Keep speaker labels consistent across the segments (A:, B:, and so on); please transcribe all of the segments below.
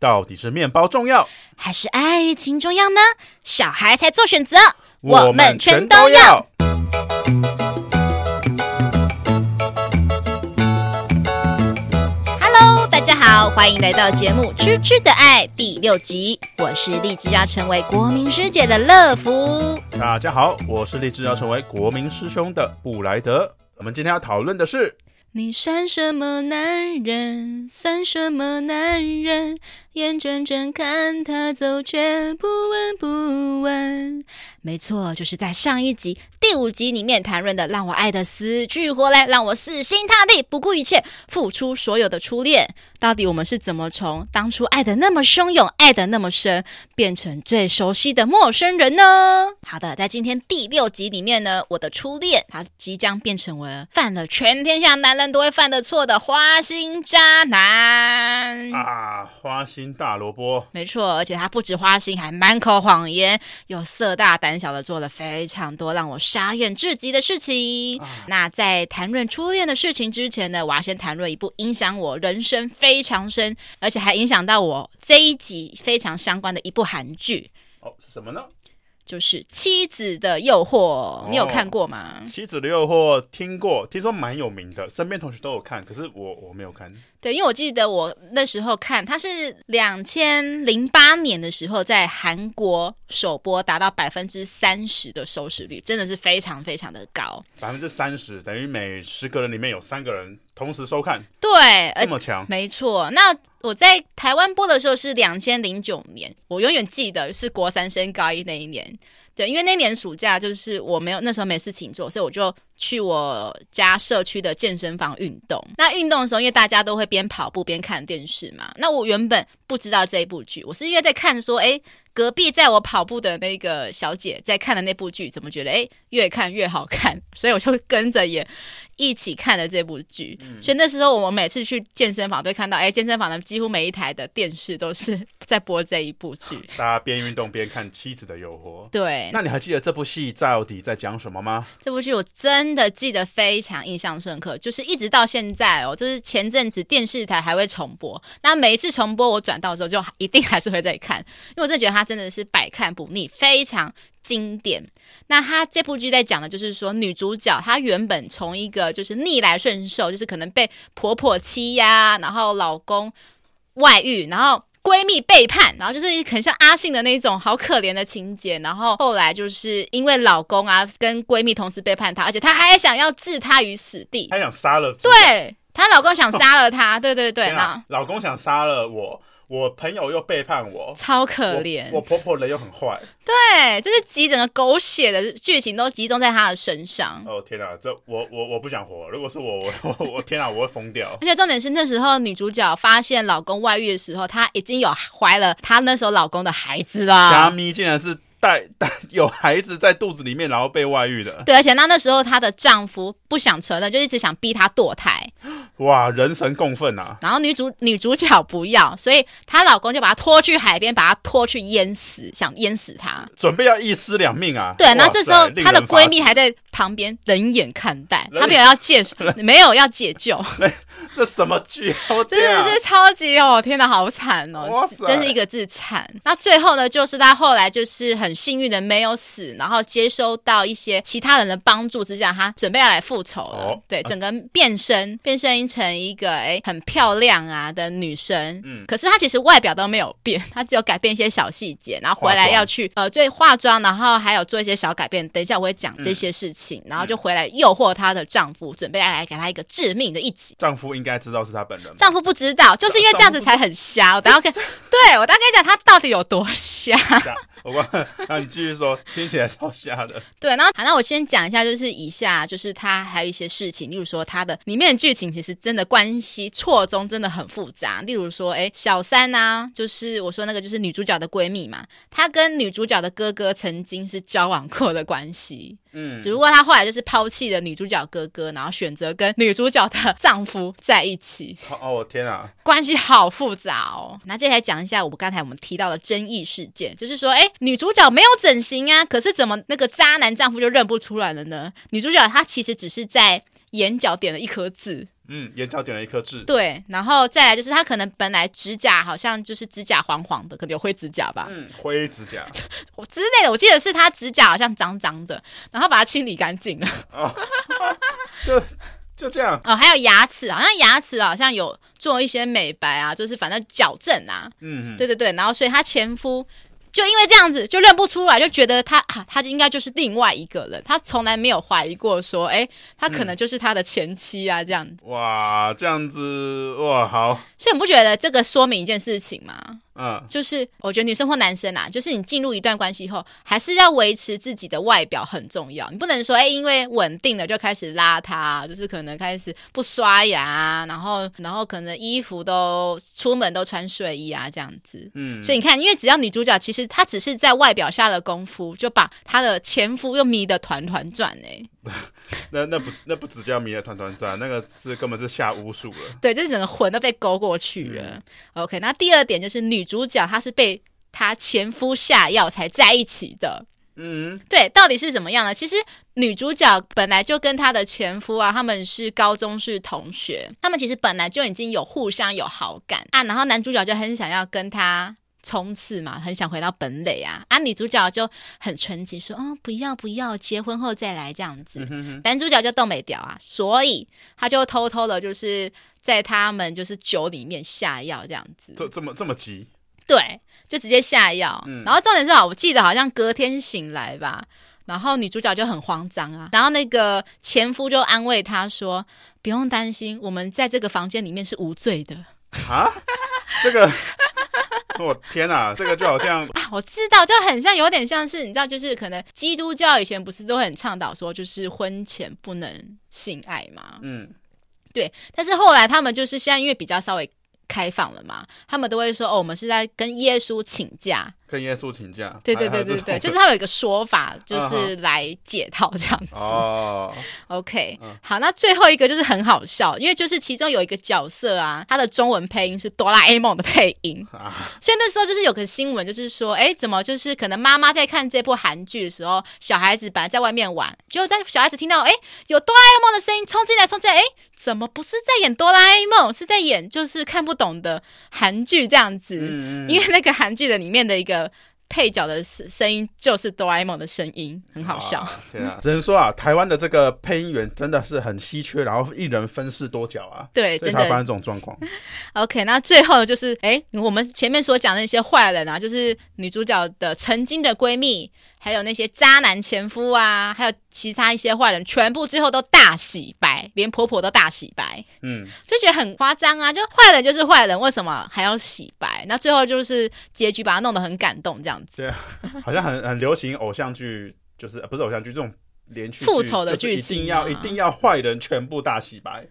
A: 到底是面包重要，
B: 还是爱情重要呢？小孩才做选择，
A: 我们全都要。
B: Hello，大家好，欢迎来到节目《吃吃的爱》第六集。我是立志要成为国民师姐的乐福。
A: 大家好，我是立志要成为国民师兄的布莱德。我们今天要讨论的是。
B: 你算什么男人？算什么男人？眼睁睁看他走，却不闻不问。没错，就是在上一集第五集里面谈论的，让我爱的死去活来，让我死心塌地不顾一切付出所有的初恋。到底我们是怎么从当初爱的那么汹涌、爱的那么深，变成最熟悉的陌生人呢？好的，在今天第六集里面呢，我的初恋他即将变成为犯了全天下男人都会犯的错的花心渣男
A: 啊！花心大萝卜，
B: 没错，而且他不止花心，还满口谎言，又色大胆小的做了非常多让我傻眼至极的事情。啊、那在谈论初恋的事情之前呢，我要先谈论一部影响我人生非常深，而且还影响到我这一集非常相关的一部韩剧。
A: 哦，是什么呢？
B: 就是《妻子的诱惑》，你有看过吗？
A: 《妻子的诱惑》听过，听说蛮有名的，身边同学都有看，可是我我没有看。
B: 对，因为我记得我那时候看，它是两千零八年的时候在韩国首播，达到百分之三十的收视率，真的是非常非常的高。
A: 百分之三十等于每十个人里面有三个人同时收看，
B: 对，
A: 这么强，
B: 没错。那我在台湾播的时候是两千零九年，我永远记得是国三升高一那一年。对，因为那年暑假就是我没有那时候没事情做，所以我就去我家社区的健身房运动。那运动的时候，因为大家都会边跑步边看电视嘛，那我原本不知道这一部剧，我是因为在看说，哎，隔壁在我跑步的那个小姐在看的那部剧，怎么觉得哎越看越好看，所以我就跟着也。一起看了这部剧，嗯、所以那时候我们每次去健身房都会看到，哎，健身房的几乎每一台的电视都是在播这一部剧。
A: 大家边运动边看《妻子的诱惑》。
B: 对，
A: 那你还记得这部戏到底在讲什么吗？
B: 这部剧我真真的记得非常印象深刻，就是一直到现在哦，就是前阵子电视台还会重播，那每一次重播我转到的时候就一定还是会再看，因为我真的觉得它真的是百看不腻，非常。经典。那他这部剧在讲的就是说，女主角她原本从一个就是逆来顺受，就是可能被婆婆欺压，然后老公外遇，然后闺蜜背叛，然后就是很像阿信的那种好可怜的情节。然后后来就是因为老公啊跟闺蜜同时背叛她，而且她还想要置她于死地，
A: 她想杀了。
B: 对，她老公想杀了她，对对对，
A: 那老公想杀了我。我朋友又背叛我，
B: 超可怜。
A: 我婆婆人又很坏，
B: 对，就是集整个狗血的剧情都集中在她的身上。
A: 哦天哪，这我我我不想活。如果是我，我我我 天哪，我会疯掉。
B: 而且重点是那时候女主角发现老公外遇的时候，她已经有怀了她那时候老公的孩子了。
A: 虾米竟然是带 带有孩子在肚子里面，然后被外遇的。
B: 对，而且那那时候她的丈夫不想承认，就一直想逼她堕胎。
A: 哇，人神共愤啊！
B: 然后女主女主角不要，所以她老公就把她拖去海边，把她拖去淹死，想淹死她，
A: 准备要一尸两命啊！
B: 对，然后这时候她的闺蜜还在旁边冷眼看待，她没有要解，没有要解救。
A: 这什么剧？
B: 真的是超级哦！天哪，好惨哦！哇塞，真是一个字惨。那最后呢，就是她后来就是很幸运的没有死，然后接收到一些其他人的帮助之下，她准备要来复仇了。哦、对，整个变身，变身成一个哎很漂亮啊的女生。嗯，可是她其实外表都没有变，她只有改变一些小细节，然后回来要去呃对化妆，然后还有做一些小改变。等一下我会讲这些事情，嗯、然后就回来诱惑她的丈夫，准备要来给她一个致命的一击。
A: 丈夫应该知道是她本人吗？
B: 丈夫不知道，就是因为这样子才很瞎。我等下跟，对我大概跟你讲她到底有多瞎。
A: 我问，那你继续说，听起来超吓的。
B: 对，然后好，那我先讲一下，就是以下就是他还有一些事情，例如说他的里面的剧情其实真的关系错综真的很复杂。例如说，哎，小三啊，就是我说那个就是女主角的闺蜜嘛，她跟女主角的哥哥曾经是交往过的关系。嗯，只不过她后来就是抛弃了女主角哥哥，然后选择跟女主角的丈夫在一起。
A: 哦，我天啊，
B: 关系好复杂哦。那接下来讲一下我们刚才我们提到的争议事件，就是说，哎。女主角没有整形啊，可是怎么那个渣男丈夫就认不出来了呢？女主角她其实只是在眼角点了一颗痣，
A: 嗯，眼角点了一颗痣。
B: 对，然后再来就是他可能本来指甲好像就是指甲黄黄的，可能有灰指甲吧。
A: 嗯，灰指甲。
B: 我之类的，我记得是他指甲好像脏脏的，然后把它清理干净了。
A: 哦，就就这样。
B: 哦，还有牙齿，好像牙齿好像有做一些美白啊，就是反正矫正啊。嗯嗯。对对对，然后所以他前夫。就因为这样子就认不出来，就觉得他啊，他就应该就是另外一个人，他从来没有怀疑过说，哎，他可能就是他的前妻啊，这样子。
A: 哇，这样子哇，好。
B: 所以你不觉得这个说明一件事情吗？
A: 嗯，
B: 就是我觉得女生或男生啊，就是你进入一段关系后，还是要维持自己的外表很重要。你不能说，哎，因为稳定了就开始邋遢，就是可能开始不刷牙，然后然后可能衣服都出门都穿睡衣啊这样子。嗯，所以你看，因为只要女主角其实她只是在外表下了功夫，就把她的前夫又迷得团团转哎。
A: 那那不那不只叫迷得团团转，那个是根本是下巫术了。
B: 对，就是整个魂都被勾过去了。嗯、OK，那第二点就是女主角她是被她前夫下药才在一起的。
A: 嗯，
B: 对，到底是怎么样呢？其实女主角本来就跟她的前夫啊，他们是高中是同学，他们其实本来就已经有互相有好感啊，然后男主角就很想要跟她。冲刺嘛，很想回到本垒啊！啊，女主角就很纯洁，说：“哦，不要不要，结婚后再来这样子。嗯哼哼”男主角就动没掉啊，所以他就偷偷的，就是在他们就是酒里面下药这样子。
A: 这这么这么急？
B: 对，就直接下药。嗯、然后重点是啊，我记得好像隔天醒来吧，然后女主角就很慌张啊，然后那个前夫就安慰她说：“不用担心，我们在这个房间里面是无罪的。”
A: 啊，这个。我、哦、天哪，这个就好像
B: 啊，我知道，就很像，有点像是你知道，就是可能基督教以前不是都很倡导说，就是婚前不能性爱吗？
A: 嗯，
B: 对。但是后来他们就是现在因为比较稍微开放了嘛，他们都会说哦，我们是在跟耶稣请假。
A: 跟耶稣请假，
B: 对对对对对，就是他有一个说法，就是来解套这样子。
A: 哦，
B: OK，好，那最后一个就是很好笑，因为就是其中有一个角色啊，他的中文配音是哆啦 A 梦的配音，所以那时候就是有个新闻，就是说，哎，怎么就是可能妈妈在看这部韩剧的时候，小孩子本来在外面玩，结果在小孩子听到哎有哆啦 A 梦的声音冲进来，冲进来，哎，怎么不是在演哆啦 A 梦，是在演就是看不懂的韩剧这样子，因为那个韩剧的里面的一个。配角的声声音就是哆啦 A 梦的声音，很好笑。
A: 天啊，只能说啊，台湾的这个配音员真的是很稀缺，然后一人分饰多角啊，
B: 对，
A: 真的才发生这种状况。
B: OK，那最后就是，哎，我们前面所讲的那些坏人啊，就是女主角的曾经的闺蜜。还有那些渣男前夫啊，还有其他一些坏人，全部最后都大洗白，连婆婆都大洗白。
A: 嗯，
B: 就觉得很夸张啊！就坏人就是坏人，为什么还要洗白？那最后就是结局把他弄得很感动，这样子。
A: 对，好像很 很流行偶像剧，就是不是偶像剧这种连续
B: 复仇的剧情，
A: 一定要一定要坏人全部大洗白。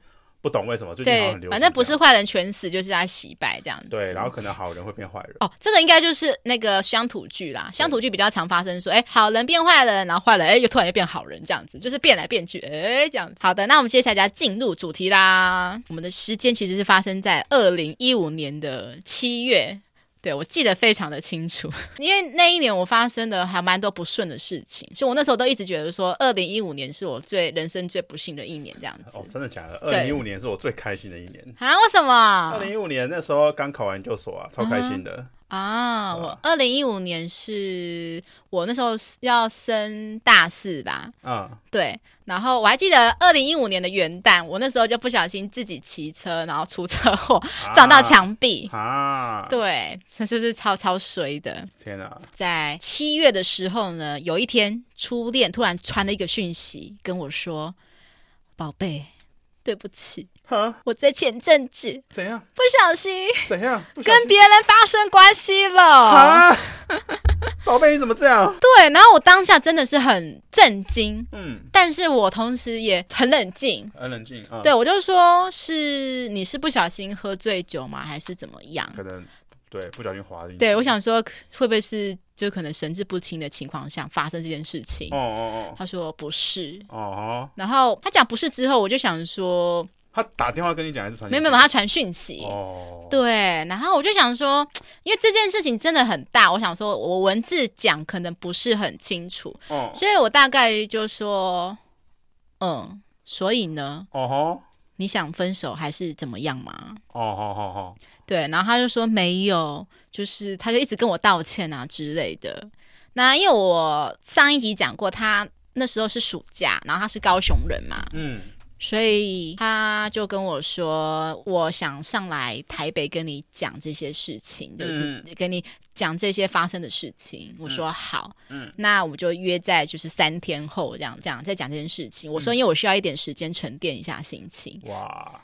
A: 不懂为什么最近好像很流行，
B: 反正不是坏人全死，就是他洗白这样子。
A: 对，然后可能好人会变坏人。
B: 哦，这个应该就是那个乡土剧啦，乡土剧比较常发生说，哎，好人变坏人，然后坏人哎又突然又变好人这样子，就是变来变去，哎这样子。好的，那我们接下来就要进入主题啦。我们的时间其实是发生在二零一五年的七月。对，我记得非常的清楚，因为那一年我发生的还蛮多不顺的事情，所以我那时候都一直觉得说，二零一五年是我最人生最不幸的一年，这样子。
A: 哦，真的假的？二零一五年是我最开心的一年
B: 啊？为什么？
A: 二零一五年那时候刚考完研究所啊，超开心的。嗯
B: 啊，我二零一五年是我那时候要升大四吧，
A: 嗯，
B: 对，然后我还记得二零一五年的元旦，我那时候就不小心自己骑车，然后出车祸撞到墙壁。
A: 啊，
B: 对，这就是超超衰的。
A: 天啊，
B: 在七月的时候呢，有一天初恋突然传了一个讯息跟我说：“宝贝，对不起。”
A: 哈
B: 我在前阵子
A: 怎样
B: 不小心
A: 怎样
B: 跟别人发生关系了？
A: 宝贝，你怎么这样？
B: 对，然后我当下真的是很震惊，
A: 嗯，
B: 但是我同时也很冷静，
A: 很冷静。嗯、
B: 对，我就说是你是不小心喝醉酒吗？还是怎么样？
A: 可能对，不小心滑进去。
B: 对，我想说会不会是就可能神志不清的情况下发生这件事情？
A: 哦哦哦，
B: 他说不是。
A: 哦哦，
B: 然后他讲不是之后，我就想说。
A: 他打电话跟你讲还是传？
B: 没有没有，他传讯息。
A: 哦，
B: 对，然后我就想说，因为这件事情真的很大，我想说我文字讲可能不是很清楚，
A: 哦，
B: 所以我大概就说，嗯，所以呢，
A: 哦吼，
B: 你想分手还是怎么样嘛？
A: 哦，好好好，
B: 对，然后他就说没有，就是他就一直跟我道歉啊之类的。那因为我上一集讲过，他那时候是暑假，然后他是高雄人嘛，嗯。所以他就跟我说：“我想上来台北跟你讲这些事情，嗯、就是跟你讲这些发生的事情。嗯”我说：“好，嗯，那我们就约在就是三天后这样这样再讲这件事情。”我说：“因为我需要一点时间沉淀一下心情。”哇。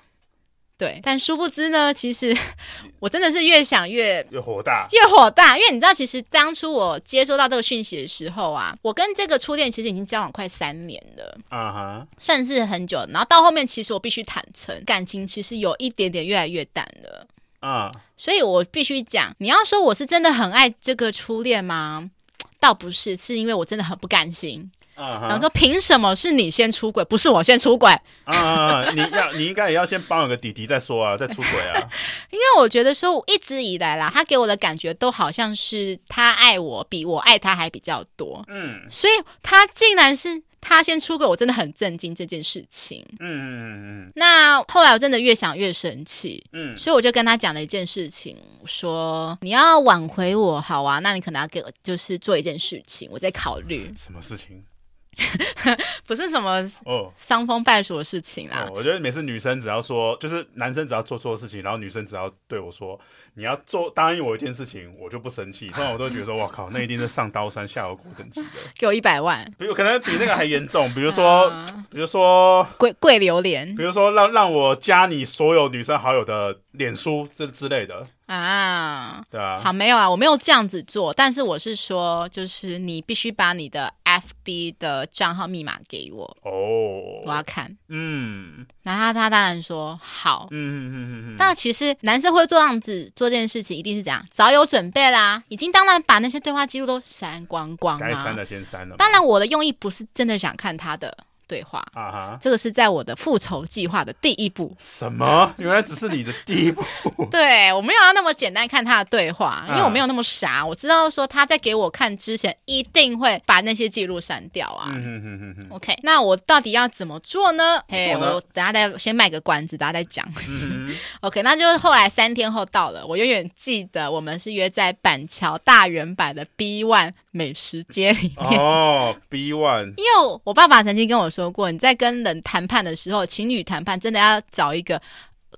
B: 对，但殊不知呢，其实 我真的是越想越
A: 越火大，
B: 越火大。因为你知道，其实当初我接收到这个讯息的时候啊，我跟这个初恋其实已经交往快三年了，啊哈，算是很久。然后到后面，其实我必须坦诚，感情其实有一点点越来越淡了，啊，所以我必须讲，你要说我是真的很爱这个初恋吗？倒不是，是因为我真的很不甘心。啊！然后说，凭什么是你先出轨，不是我先出轨？
A: 啊！你要，你应该也要先帮我个弟弟再说啊，再出轨啊！
B: 因为我觉得说，我一直以来啦，他给我的感觉都好像是他爱我比我爱他还比较多。嗯，所以他竟然是他先出轨，我真的很震惊这件事情。嗯嗯嗯嗯。那后来我真的越想越生气。嗯，所以我就跟他讲了一件事情，说你要挽回我，好啊，那你可能要给我就是做一件事情，我在考虑。
A: 什么事情？
B: 不是什么哦伤风败俗的事情啦、
A: 哦。我觉得每次女生只要说，就是男生只要做错事情，然后女生只要对我说，你要做答应我一件事情，我就不生气。不然我都觉得说，哇靠，那一定是上刀山下油锅等级的。
B: 给我一百万，
A: 比如可能比那个还严重。比如说，嗯、比如说
B: 跪跪榴莲，
A: 比如说让让我加你所有女生好友的脸书之之类的。
B: 啊，
A: 对啊，
B: 好，没有啊，我没有这样子做，但是我是说，就是你必须把你的 FB 的账号密码给我哦，我要看，嗯，然后他他当然说好，嗯嗯嗯嗯嗯，但其实男生会做这样子做这件事情，一定是这样，早有准备啦，已经当然把那些对话记录都删光光了，该
A: 删的先删了，
B: 当然我的用意不是真的想看他的。对话啊哈，这个是在我的复仇计划的第一步。
A: 什么？原来只是你的第一步？
B: 对，我没有要那么简单看他的对话，因为我没有那么傻，我知道说他在给我看之前一定会把那些记录删掉啊。嗯哼哼哼哼 OK，那我到底要怎么做呢？哎，我等下再先卖个关子，大家再讲。OK，那就是后来三天后到了，我永远记得我们是约在板桥大圆柏的 B One 美食街里面。
A: 哦，B One，
B: 因为我爸爸曾经跟我说。过，你在跟人谈判的时候，情侣谈判真的要找一个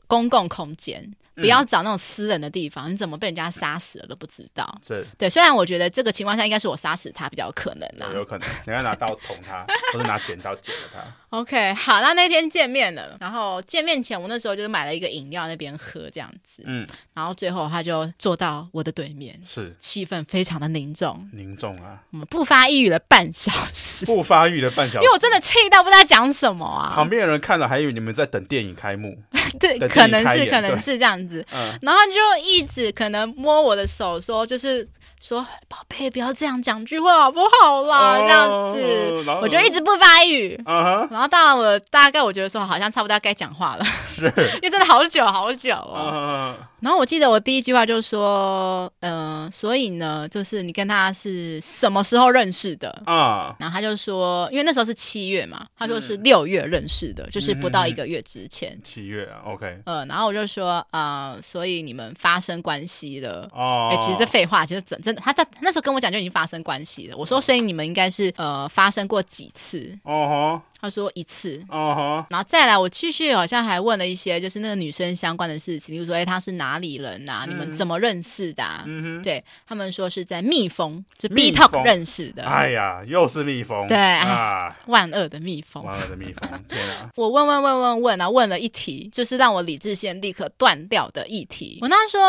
B: 公共空间。不要找那种私人的地方，嗯、你怎么被人家杀死了都不知道。是对，虽然我觉得这个情况下应该是我杀死他比较有可能啦，
A: 有可能，你要拿刀捅他，或者拿剪刀剪了他。
B: OK，好，那那天见面了，然后见面前我那时候就是买了一个饮料那边喝这样子，嗯，然后最后他就坐到我的对面，是气氛非常的凝重，
A: 凝重啊，
B: 我们不发一语了半小时，
A: 不发一语了半小时，
B: 因为我真的气到不知道讲什么啊，
A: 旁边的人看了还以为你们在等电影开幕，
B: 对，可能是可能是这样子，嗯，然后就一直可能摸我的手说就是。说宝贝，不要这样讲句话好不好啦？这样子，我就一直不发语。然后到了大概，我觉得说好像差不多要该讲话了，是，因为真的好久好久哦。然后我记得我第一句话就是说，嗯，所以呢，就是你跟他是什么时候认识的啊？然后他就说，因为那时候是七月嘛，他说是六月认识的，就是不到一个月之前。
A: 七月啊，OK。
B: 嗯，然后我就说，啊，所以你们发生关系了哦。哎，其实这废话，其实真真的。他在那时候跟我讲就已经发生关系了。我说，所以你们应该是呃发生过几次？哦哈。他说一次。哦哈。然后再来，我继续好像还问了一些就是那个女生相关的事情，比如说哎，她是哪里人呐？你们怎么认识的？嗯哼。对他们说是在蜜蜂，就 B Talk 认识的。
A: 哎呀，又是蜜蜂。
B: 对啊，万恶的蜜蜂。
A: 万恶的蜜蜂。天啊！
B: 我问问问问问啊，问了一题，就是让我理智线立刻断掉的议题。我那说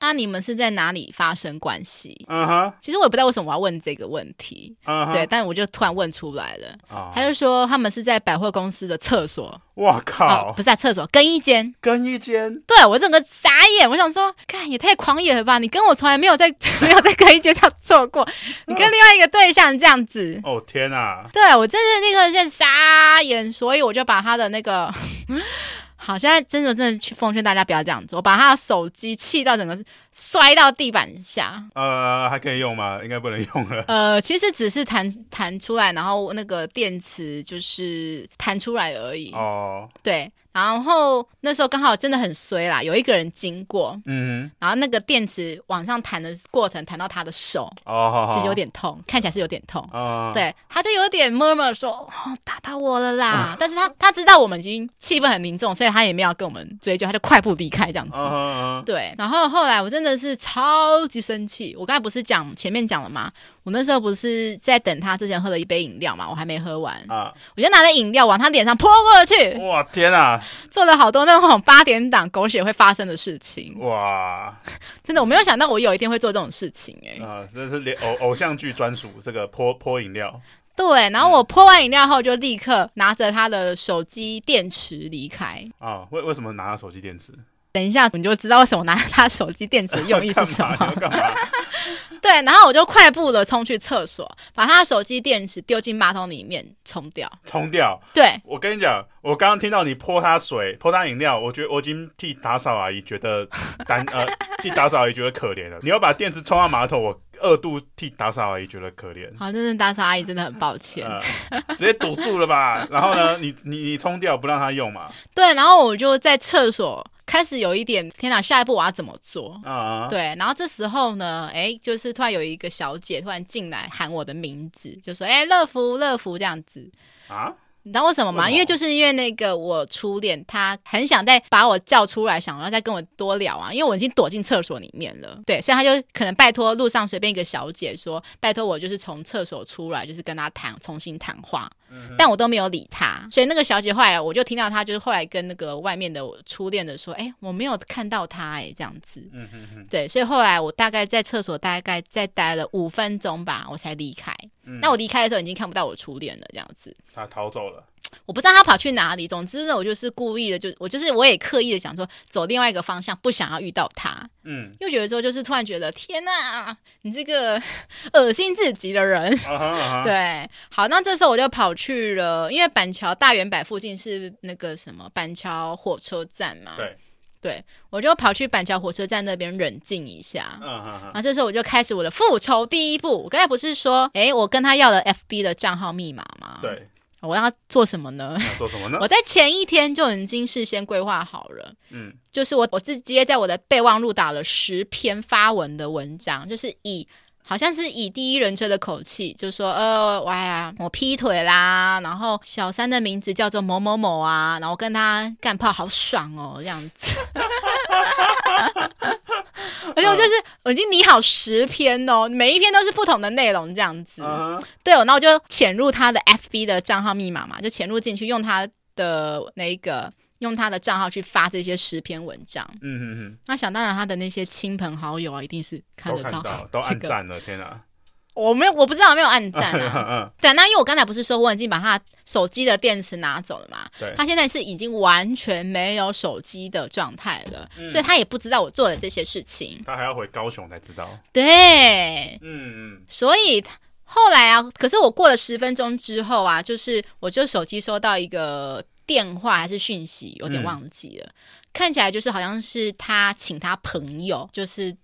B: 啊，你们是在哪里发生关系？嗯哼，其实我也不知道为什么我要问这个问题，对，但我就突然问出来了。他就说他们是在百货公司的厕所。
A: 哇靠！
B: 不是在厕所，更衣间，
A: 更衣间。
B: 对，我整个傻眼，我想说，看也太狂野了吧！你跟我从来没有在 没有在更衣间这样做过，你跟另外一个对象这样子。
A: 哦天啊！
B: 对，我真是那个现在傻眼，所以我就把他的那个。好，现在真的真的去奉劝大家不要这样做。我把他的手机气到整个摔到地板下。
A: 呃，还可以用吗？应该不能用了。
B: 呃，其实只是弹弹出来，然后那个电池就是弹出来而已。
A: 哦，
B: 对。然后那时候刚好真的很衰啦，有一个人经过，
A: 嗯，
B: 然后那个电池往上弹的过程弹到他的手，
A: 哦，
B: 其实有点痛，看起来是有点痛，
A: 哦，
B: 对，他就有点 murmur 说，哦，打到我了啦，但是他他知道我们已经气氛很凝重，所以他也没有跟我们追究，他就快步离开这样子，
A: 哦，
B: 对，然后后来我真的是超级生气，我刚才不是讲前面讲了吗？我那时候不是在等他之前喝了一杯饮料嘛，我还没喝完
A: 啊，
B: 我就拿着饮料往他脸上泼过去。
A: 哇天啊，
B: 做了好多那种八点档狗血会发生的事情。
A: 哇，
B: 真的我没有想到我有一天会做这种事情哎、欸。
A: 啊，这是连偶偶像剧专属这个泼泼饮料。
B: 对，然后我泼完饮料后就立刻拿着他的手机电池离开。
A: 啊，为为什么拿他手机电池？
B: 等一下你就知道为什么拿他手机电池的用意是什
A: 么。
B: 对，然后我就快步的冲去厕所，把他的手机电池丢进马桶里面冲掉。
A: 冲掉？
B: 对，
A: 我跟你讲，我刚刚听到你泼他水、泼他饮料，我觉得我已经替打扫阿姨觉得担呃，替打扫阿姨觉得可怜了。你要把电池冲到马桶，我二度替打扫阿姨觉得可怜。
B: 好，真的打扫阿姨真的很抱歉，
A: 呃、直接堵住了吧？然后呢，你你你冲掉不让他用嘛？
B: 对，然后我就在厕所。开始有一点天哪，下一步我要怎么做？
A: 啊、uh，huh.
B: 对，然后这时候呢，哎，就是突然有一个小姐突然进来喊我的名字，就说：“哎，乐福，乐福，这样子啊。” uh? 你知道为什么吗？因为就是因为那个我初恋，他很想再把我叫出来，想要再跟我多聊啊。因为我已经躲进厕所里面了，对，所以他就可能拜托路上随便一个小姐说，拜托我就是从厕所出来，就是跟他谈，重新谈话。嗯、但我都没有理他，所以那个小姐后来我就听到她就是后来跟那个外面的初恋的说，哎，我没有看到他，哎，这样子。嗯哼哼。对，所以后来我大概在厕所大概再待了五分钟吧，我才离开。嗯、那我离开的时候已经看不到我初恋了，这样子。
A: 他逃走了。
B: 我不知道他跑去哪里。总之呢，我就是故意的，就我就是我也刻意的想说走另外一个方向，不想要遇到他。嗯，又觉得说就是突然觉得天哪，你这个 恶心至极的人。Uh uh. 对，好，那这时候我就跑去了，因为板桥大圆柏附近是那个什么板桥火车站嘛。对，对我就跑去板桥火车站那边冷静一下。嗯嗯嗯。那这时候我就开始我的复仇第一步。我刚才不是说，哎，我跟他要了 FB 的账号密码吗？对。我要做什么呢？
A: 做什么呢？
B: 我在前一天就已经事先规划好了。嗯，就是我我直接在我的备忘录打了十篇发文的文章，就是以好像是以第一人称的口气，就说呃，哇呀，我劈腿啦，然后小三的名字叫做某某某啊，然后跟他干炮好爽哦，这样子。而且我就是我已经拟好十篇哦，每一篇都是不同的内容，这样子。Uh huh. 对，哦，那我就潜入他的 FB 的账号密码嘛，就潜入进去，用他的那个用他的账号去发这些十篇文章。嗯嗯嗯。那想当然，他的那些亲朋好友啊，一定是看得到，
A: 都看到，都按赞了，天哪！
B: 我没有，我不知道有没有按赞啊。对，那因为我刚才不是说我已经把他手机的电池拿走了嘛？对，他现在是已经完全没有手机的状态了，嗯、所以他也不知道我做的这些事情。
A: 他还要回高雄才知道。
B: 对，嗯嗯。所以后来啊，可是我过了十分钟之后啊，就是我就手机收到一个电话还是讯息，有点忘记了。嗯、看起来就是好像是他请他朋友，就是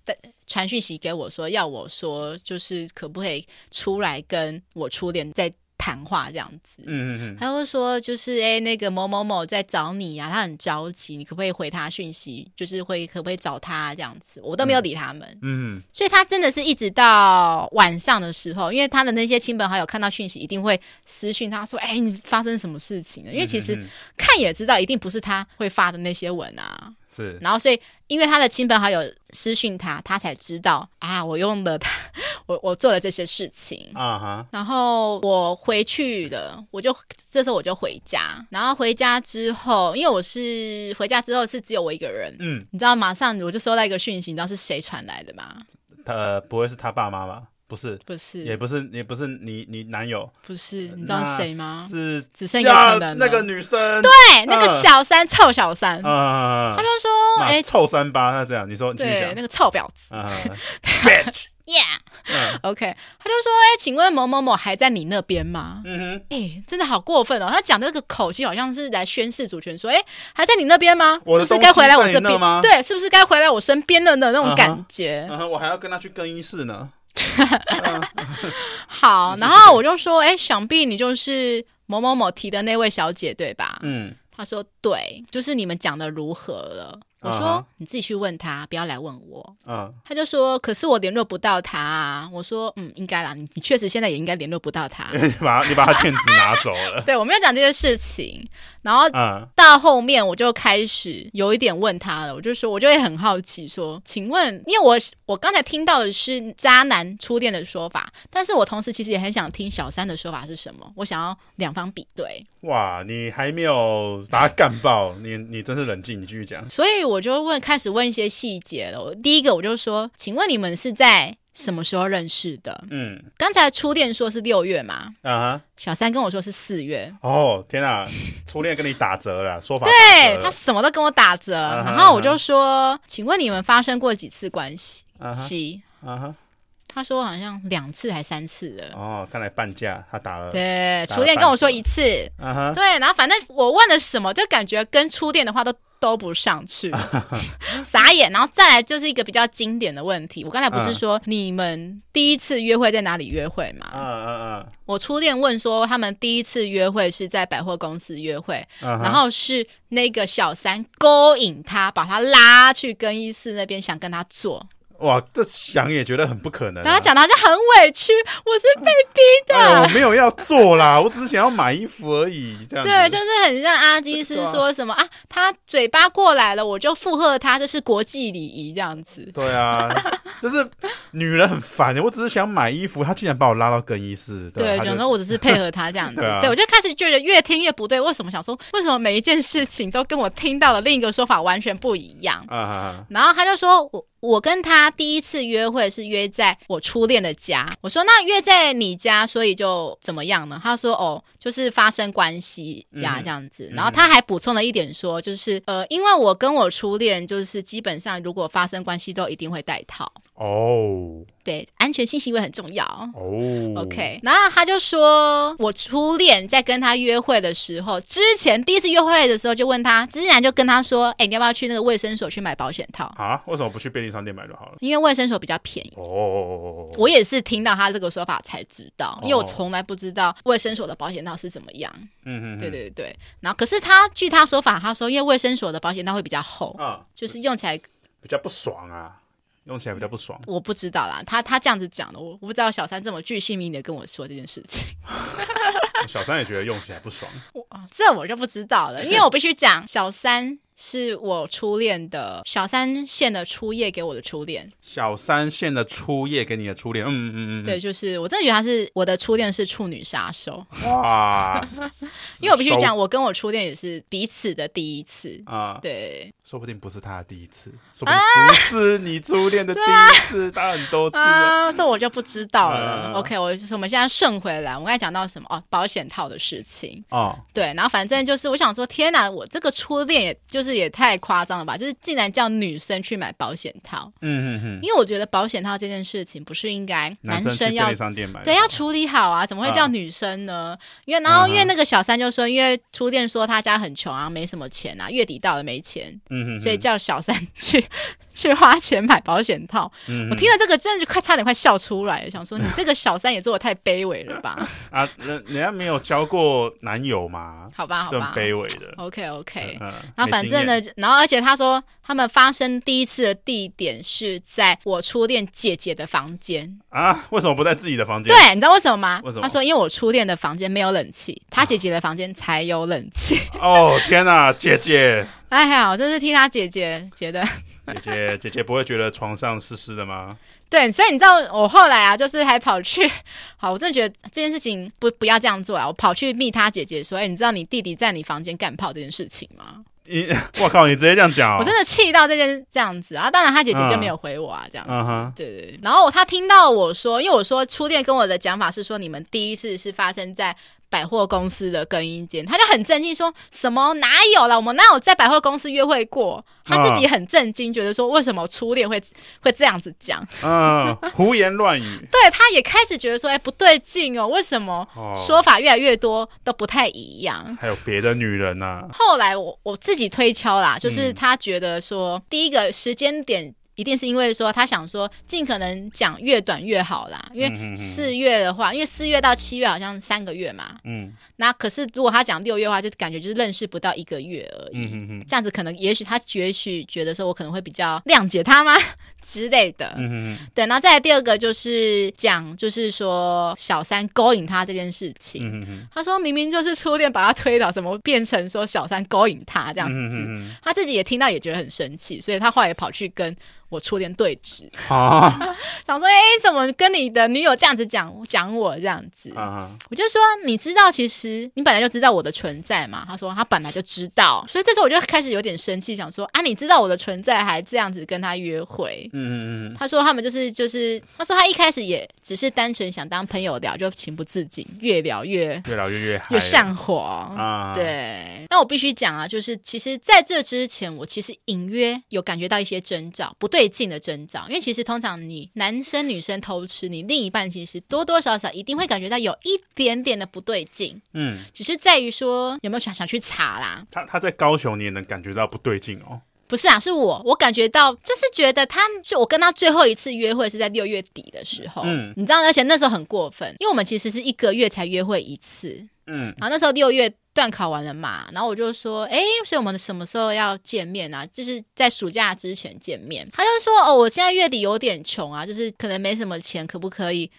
B: 传讯息给我说，要我说，就是可不可以出来跟我初恋在谈话这样子。嗯嗯嗯。他会说，就是哎、欸，那个某某某在找你呀、啊，他很着急，你可不可以回他讯息？就是会可不可以找他这样子？我都没有理他们。嗯。嗯，所以他真的是一直到晚上的时候，因为他的那些亲朋好友看到讯息，一定会私讯他说：“哎、欸，你发生什么事情了？”因为其实看也知道，一定不是他会发的那些文啊。是，然后所以因为他的亲朋好友私讯他，他才知道啊，我用了他，我我做了这些事情啊哈。Uh. 然后我回去了，我就这时候我就回家，然后回家之后，因为我是回家之后是只有我一个人，嗯，你知道马上我就收到一个讯息，你知道是谁传来的吗？
A: 他不会是他爸妈吧？不是，
B: 不是，
A: 也不是，也不是你你男友，
B: 不是，你知道是谁吗？
A: 是
B: 只剩一个可能
A: 那个女生，
B: 对，那个小三，臭小三，
A: 嗯，
B: 他就说，哎，
A: 臭三八，他这样，你说，
B: 对，那个臭婊子，bitch，yeah，OK，他就说，哎，请问某某某还在你那边吗？嗯哼，哎，真的好过分哦，他讲的那个口气好像是来宣示主权，说，哎，还在你那边吗？是不是该回来我这边？吗？对，是不是该回来我身边了呢？那种感觉，
A: 我还要跟他去更衣室呢。
B: 好，然后我就说，哎，想必你就是某某某提的那位小姐对吧？嗯，他说对，就是你们讲的如何了？我说你自己去问他，不要来问我。嗯，他就说，可是我联络不到他啊。我说，嗯，应该啦，你你确实现在也应该联络不到他。
A: 你把你把他电子拿走了。
B: 对，我没有讲这些事情。然后到后面我就开始有一点问他了，我就说，我就会很好奇说，请问，因为我我刚才听到的是渣男初恋的说法，但是我同时其实也很想听小三的说法是什么，我想要两方比对。
A: 哇，你还没有把他干爆，你你真是冷静，你继续讲。
B: 所以我就问，开始问一些细节了。我第一个我就说，请问你们是在什么时候认识的？嗯，刚才初恋说是六月嘛，啊哈，小三跟我说是四月。
A: 哦，天啊，初恋跟你打折了，说法
B: 对他什么都跟我打折。然后我就说，请问你们发生过几次关系？七，啊哈，他说好像两次还三次了。
A: 哦，看来半价，他打了。
B: 对，初恋跟我说一次，啊哈，对，然后反正我问了什么，就感觉跟初恋的话都。都不上去，傻眼。然后再来就是一个比较经典的问题，我刚才不是说你们第一次约会在哪里约会吗？嗯嗯嗯。我初恋问说他们第一次约会是在百货公司约会，然后是那个小三勾引他，把他拉去更衣室那边想跟他做。
A: 哇，这想也觉得很不可能。
B: 他讲的好像很委屈，我是被逼的。
A: 哎、我没有要做啦，我只是想要买衣服而已。这样
B: 对，就是很像阿基师说什么啊，啊，他嘴巴过来了，我就附和他，这是国际礼仪这样子。
A: 对啊，就是女人很烦，我只是想买衣服，他竟然把我拉到更衣室。对，
B: 想说我只是配合他这样子。对，啊、对，我就开始觉得越听越不对，为什么想说为什么每一件事情都跟我听到的另一个说法完全不一样？啊，然后他就说我。我跟他第一次约会是约在我初恋的家。我说那约在你家，所以就怎么样呢？他说哦，就是发生关系呀这样子。然后他还补充了一点说，就是呃，因为我跟我初恋就是基本上如果发生关系都一定会戴套哦。对，安全性行为很重要哦。OK，然后他就说我初恋在跟他约会的时候，之前第一次约会的时候就问他，之前就跟他说，哎，你要不要去那个卫生所去买保险套
A: 啊？为什么不去便利商店买就好了，
B: 因为卫生所比较便宜哦。我也是听到他这个说法才知道，因为我从来不知道卫生所的保险套是怎么样。嗯嗯，对对对。然后可是他据他说法，他说因为卫生所的保险套会比较厚，啊，就是用起来
A: 比较不爽啊，用起来比较不爽。
B: 我不知道啦，他他这样子讲的，我我不知道小三这么巨细靡遗的跟我说这件事情。
A: 小三也觉得用起来不爽，
B: 我这我就不知道了，因为我必须讲小三。是我初恋的小三献的初夜给我的初恋，
A: 小三献的初夜给你的初恋，嗯嗯嗯，
B: 对，就是我真的觉得他是我的初恋是处女杀手。哇，因为我必须讲，我跟我初恋也是彼此的第一次啊，对，
A: 说不定不是他的第一次，说不定不是你初恋的第一次，他很多次啊，
B: 这我就不知道了。OK，我我们现在顺回来，我刚才讲到什么？哦，保险套的事情。哦，对，然后反正就是我想说，天哪，我这个初恋也就是。也太夸张了吧！就是竟然叫女生去买保险套，嗯嗯嗯，因为我觉得保险套这件事情不是应该男生要对要处理好啊？怎么会叫女生呢？因为然后因为那个小三就说，因为初恋说他家很穷啊，没什么钱啊，月底到了没钱，嗯，所以叫小三 去。去花钱买保险套，嗯、我听了这个真的就快差点快笑出来了，想说你这个小三也做的太卑微了吧？
A: 啊，人人家没有交过男友嘛？
B: 好吧，好吧，
A: 这么卑微的。
B: OK OK，嗯，然后反正呢，然后而且他说他们发生第一次的地点是在我初恋姐姐的房间
A: 啊？为什么不在自己的房间？
B: 对，你知道为什么吗？为什么？他说因为我初恋的房间没有冷气，他姐姐的房间才有冷气。
A: 哦天哪，姐姐！
B: 哎呀，我真是替他姐姐觉得。
A: 姐姐，姐姐不会觉得床上湿湿的吗？
B: 对，所以你知道我后来啊，就是还跑去，好，我真的觉得这件事情不不要这样做啊！我跑去密他姐姐说，哎，你知道你弟弟在你房间干炮这件事情吗？
A: 你我靠，你直接这样讲、哦，
B: 我真的气到这件这样子啊！当然他姐姐就没有回我啊，这样子，
A: 嗯、
B: 对对对。然后他听到我说，因为我说初恋跟我的讲法是说，你们第一次是发生在。百货公司的更衣间，他就很震惊，说什么哪有了？我们哪有在百货公司约会过？他自己很震惊，觉得说为什么初恋会会这样子讲？
A: 嗯，胡言乱语。
B: 对，他也开始觉得说，哎，不对劲哦，为什么说法越来越多都不太一样？
A: 还有别的女人呢、啊？
B: 后来我我自己推敲啦，就是他觉得说，嗯、第一个时间点。一定是因为说他想说尽可能讲越短越好啦，因为四月的话，因为四月到七月好像三个月嘛，嗯，那可是如果他讲六月的话，就感觉就是认识不到一个月而已，嗯嗯，这样子可能也许他也许觉得说我可能会比较谅解他吗？之类的，嗯嗯，对，然后再来第二个就是讲就是说小三勾引他这件事情，嗯嗯，他说明明就是初恋把他推倒，怎么变成说小三勾引他这样子，嗯，他自己也听到也觉得很生气，所以他后来也跑去跟。我出点对峙，啊、想说，哎、欸，怎么跟你的女友这样子讲讲我这样子？啊、我就说，你知道，其实你本来就知道我的存在嘛。他说他本来就知道，所以这时候我就开始有点生气，想说啊，你知道我的存在，还这样子跟他约会？嗯嗯嗯。他说他们就是就是，他说他一开始也只是单纯想当朋友聊，就情不自禁，越聊越
A: 越聊越越
B: 越上火啊。对，那我必须讲啊，就是其实在这之前，我其实隐约有感觉到一些征兆，不对。最近的征兆，因为其实通常你男生女生偷吃，你另一半其实多多少少一定会感觉到有一点点的不对劲，嗯，只是在于说有没有想想去查啦。
A: 他他在高雄，你也能感觉到不对劲哦。
B: 不是啊，是我我感觉到就是觉得他，就我跟他最后一次约会是在六月底的时候，嗯，你知道，而且那时候很过分，因为我们其实是一个月才约会一次，嗯，然后那时候六月。段考完了嘛，然后我就说，哎，所以我们什么时候要见面啊？就是在暑假之前见面。他就说，哦，我现在月底有点穷啊，就是可能没什么钱，可不可以？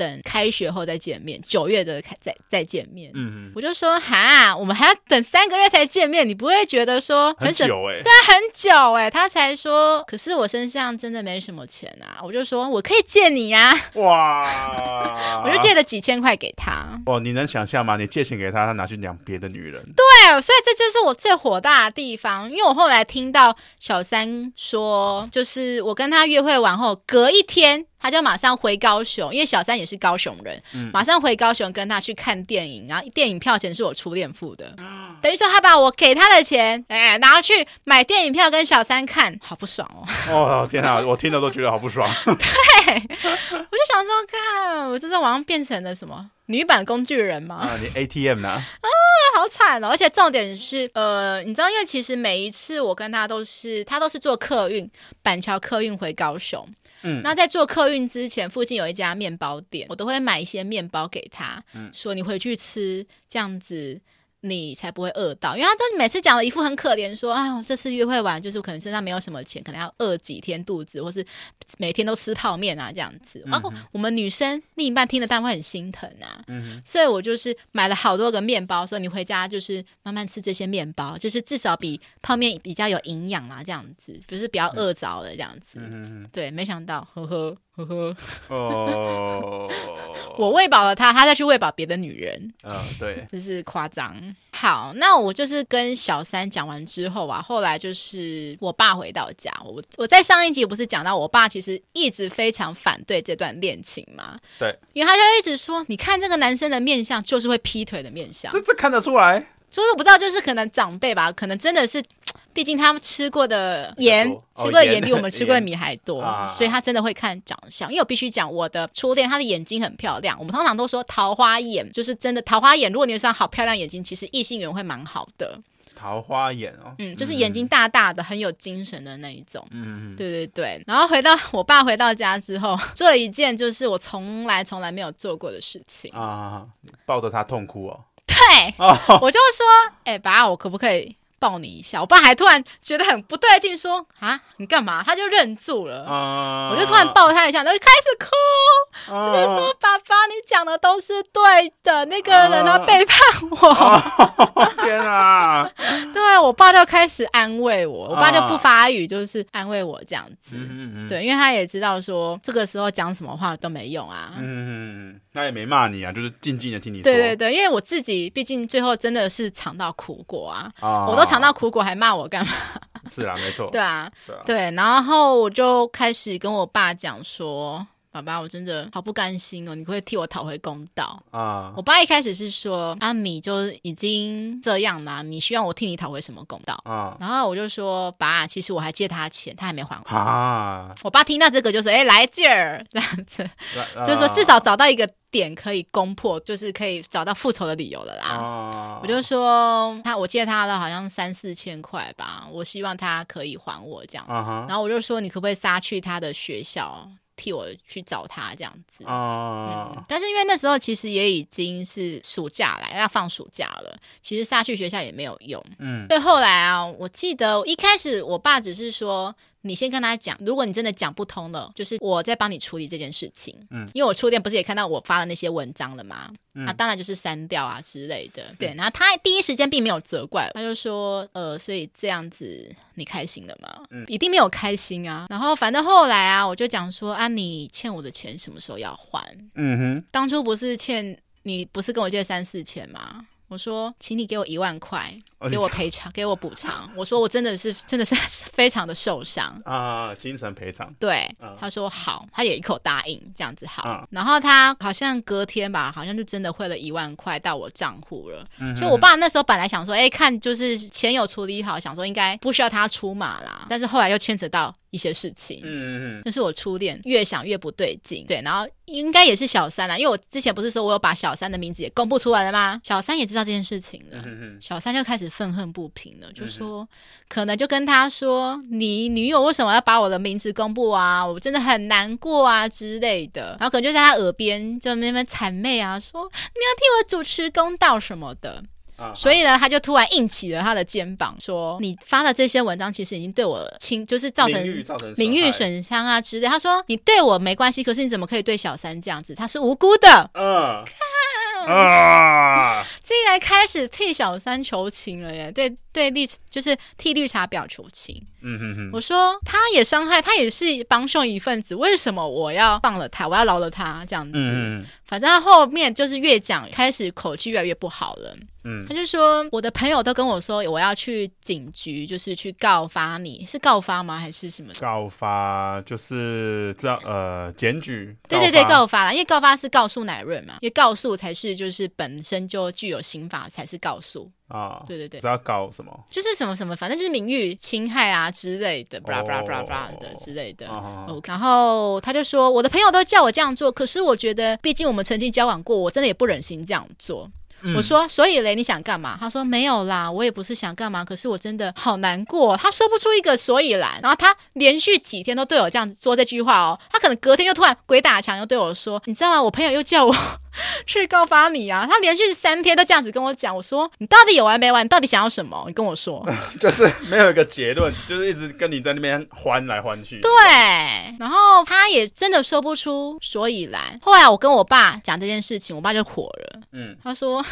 B: 等开学后再见面，九月的开再再见面。嗯嗯，我就说哈，我们还要等三个月才见面，你不会觉得说很久哎、欸？对，很久哎、欸。他才说，可是我身上真的没什么钱啊。我就说我可以借你呀、啊。哇！我就借了几千块给他。
A: 哦，你能想象吗？你借钱给他，他拿去养别的女人。
B: 对，所以这就是我最火大的地方。因为我后来听到小三说，就是我跟他约会完后，隔一天。他就马上回高雄，因为小三也是高雄人，嗯、马上回高雄跟他去看电影，然后电影票钱是我初恋付的，嗯、等于说他把我给他的钱，哎，拿去买电影票跟小三看，好不爽哦！
A: 哦天哪，我听了都觉得好不爽。
B: 对，我就想说，看我这在网上变成了什么女版工具人吗？
A: 啊，你 ATM 呢？啊，
B: 好惨哦！而且重点是，呃，你知道，因为其实每一次我跟他都是，他都是坐客运，板桥客运回高雄。嗯，那在做客运之前，附近有一家面包店，我都会买一些面包给他，嗯，说你回去吃，这样子。你才不会饿到，因为他都每次讲了一副很可怜，说啊，我这次约会完就是可能身上没有什么钱，可能要饿几天肚子，或是每天都吃泡面啊这样子。然后、嗯、哼我们女生另一半听了当然会很心疼啊，嗯、所以我就是买了好多个面包，说你回家就是慢慢吃这些面包，就是至少比泡面比较有营养啊这样子，不是比较饿着了这样子。嗯、对，没想到，呵呵。呵呵，哦，我喂饱了他，他再去喂饱别的女人，嗯、呃，对，就是夸张。好，那我就是跟小三讲完之后啊，后来就是我爸回到家，我我在上一集不是讲到我爸其实一直非常反对这段恋情嘛，
A: 对，
B: 因为他就一直说，你看这个男生的面相就是会劈腿的面相，
A: 这这看得出来，
B: 就是我不知道，就是可能长辈吧，可能真的是。毕竟他们吃过的盐，吃过的盐比我们 吃过的米还多，哦、所以他真的会看长相。因为我必须讲，我的初恋，他的眼睛很漂亮。我们通常都说桃花眼，就是真的桃花眼。如果你有双好漂亮眼睛，其实异性缘会蛮好的。
A: 桃花眼哦，
B: 嗯，就是眼睛大大的，嗯、很有精神的那一种。嗯，对对对。然后回到我爸回到家之后，做了一件就是我从来从来没有做过的事情
A: 啊，抱着他痛哭哦。
B: 对，哦、我就说，哎、欸，爸，我可不可以？抱你一下，我爸还突然觉得很不对劲，说：“啊，你干嘛？”他就愣住了。Uh, 我就突然抱他一下，他就开始哭。Uh, 我就说：“爸爸，你讲的都是对的，那个人他背叛我。
A: 哦、天啊！
B: 对，我爸就开始安慰我，我爸就不发语，就是安慰我这样子。嗯嗯嗯。对，因为他也知道说这个时候讲什么话都没用啊。嗯嗯
A: 嗯。那也没骂你啊，就是静静的听你说。
B: 对对对，因为我自己毕竟最后真的是尝到苦果啊，哦、我都尝到苦果，还骂我干嘛？
A: 是啊，没错。
B: 对啊，对啊，对。然后我就开始跟我爸讲说。爸爸，我真的好不甘心哦！你可不可以替我讨回公道啊？我爸一开始是说，阿米就已经这样了，你希望我替你讨回什么公道啊？然后我就说，爸，其实我还借他钱，他还没还我。啊！我爸听到这个就说，哎，来劲儿这样子，啊、就是说至少找到一个点可以攻破，就是可以找到复仇的理由了啦。啊、我就说他，我借他了好像三四千块吧，我希望他可以还我这样。啊、然后我就说，你可不可以杀去他的学校？替我去找他这样子，嗯，但是因为那时候其实也已经是暑假来要放暑假了，其实杀去学校也没有用，嗯，所以后来啊，我记得一开始我爸只是说。你先跟他讲，如果你真的讲不通了，就是我在帮你处理这件事情。嗯，因为我初恋不是也看到我发的那些文章了吗？嗯，那当然就是删掉啊之类的。对，然后他第一时间并没有责怪，他就说，呃，所以这样子你开心了吗？嗯，一定没有开心啊。然后反正后来啊，我就讲说啊，你欠我的钱什么时候要还？嗯哼，当初不是欠你，不是跟我借三四千吗？我说，请你给我一万块，给我赔偿，给我补偿。我说，我真的是，真的是非常的受伤
A: 啊，精神赔偿。
B: 对，他说好，他也一口答应，这样子好。然后他好像隔天吧，好像就真的汇了一万块到我账户了。所以，我爸那时候本来想说，哎，看就是钱有处理好，想说应该不需要他出马啦。但是后来又牵扯到。一些事情，嗯嗯嗯，那是我初恋，越想越不对劲，对，然后应该也是小三啦，因为我之前不是说我有把小三的名字也公布出来了吗？小三也知道这件事情了，嗯、小三就开始愤恨不平了，就说、嗯、可能就跟他说，你女友为什么要把我的名字公布啊？我真的很难过啊之类的，然后可能就在他耳边就那边谄媚啊，说你要替我主持公道什么的。所以呢，他就突然硬起了他的肩膀，说：“你发的这些文章，其实已经对我轻，就是造成名誉损伤啊之类。”他说：“你对我没关系，可是你怎么可以对小三这样子？他是无辜的。”嗯，看啊，竟然开始替小三求情了耶！对对，绿就是替绿茶婊求情。嗯哼哼，我说他也伤害，他也是帮凶一份子，为什么我要放了他，我要饶了他这样子？嗯，反正他后面就是越讲，开始口气越来越不好了。嗯，他就说我的朋友都跟我说我要去警局，就是去告发你，是告发吗？还是什么？
A: 告发就是这呃检举。
B: 对对对，告发啦，因为告发是告诉乃润嘛，因为告诉才是就是本身就具有刑法才是告诉。啊，对对对，
A: 知道告什么？
B: 就是什么什么，反正就是名誉侵害啊之类的，巴拉巴拉巴拉巴拉的之类的。然后他就说，我的朋友都叫我这样做，可是我觉得，毕竟我们曾经交往过，我真的也不忍心这样做。嗯、我说，所以嘞，你想干嘛？他说没有啦，我也不是想干嘛，可是我真的好难过。他说不出一个所以然，然后他连续几天都对我这样子说这句话哦。他可能隔天又突然鬼打墙，又对我说，你知道吗？我朋友又叫我 去告发你啊。他连续三天都这样子跟我讲。我说你到底有完没完？你到底想要什么？你跟我说。
A: 就是没有一个结论，就是一直跟你在那边欢来欢去。
B: 对，然后他也真的说不出所以然。后来我跟我爸讲这件事情，我爸就火了。嗯，他说。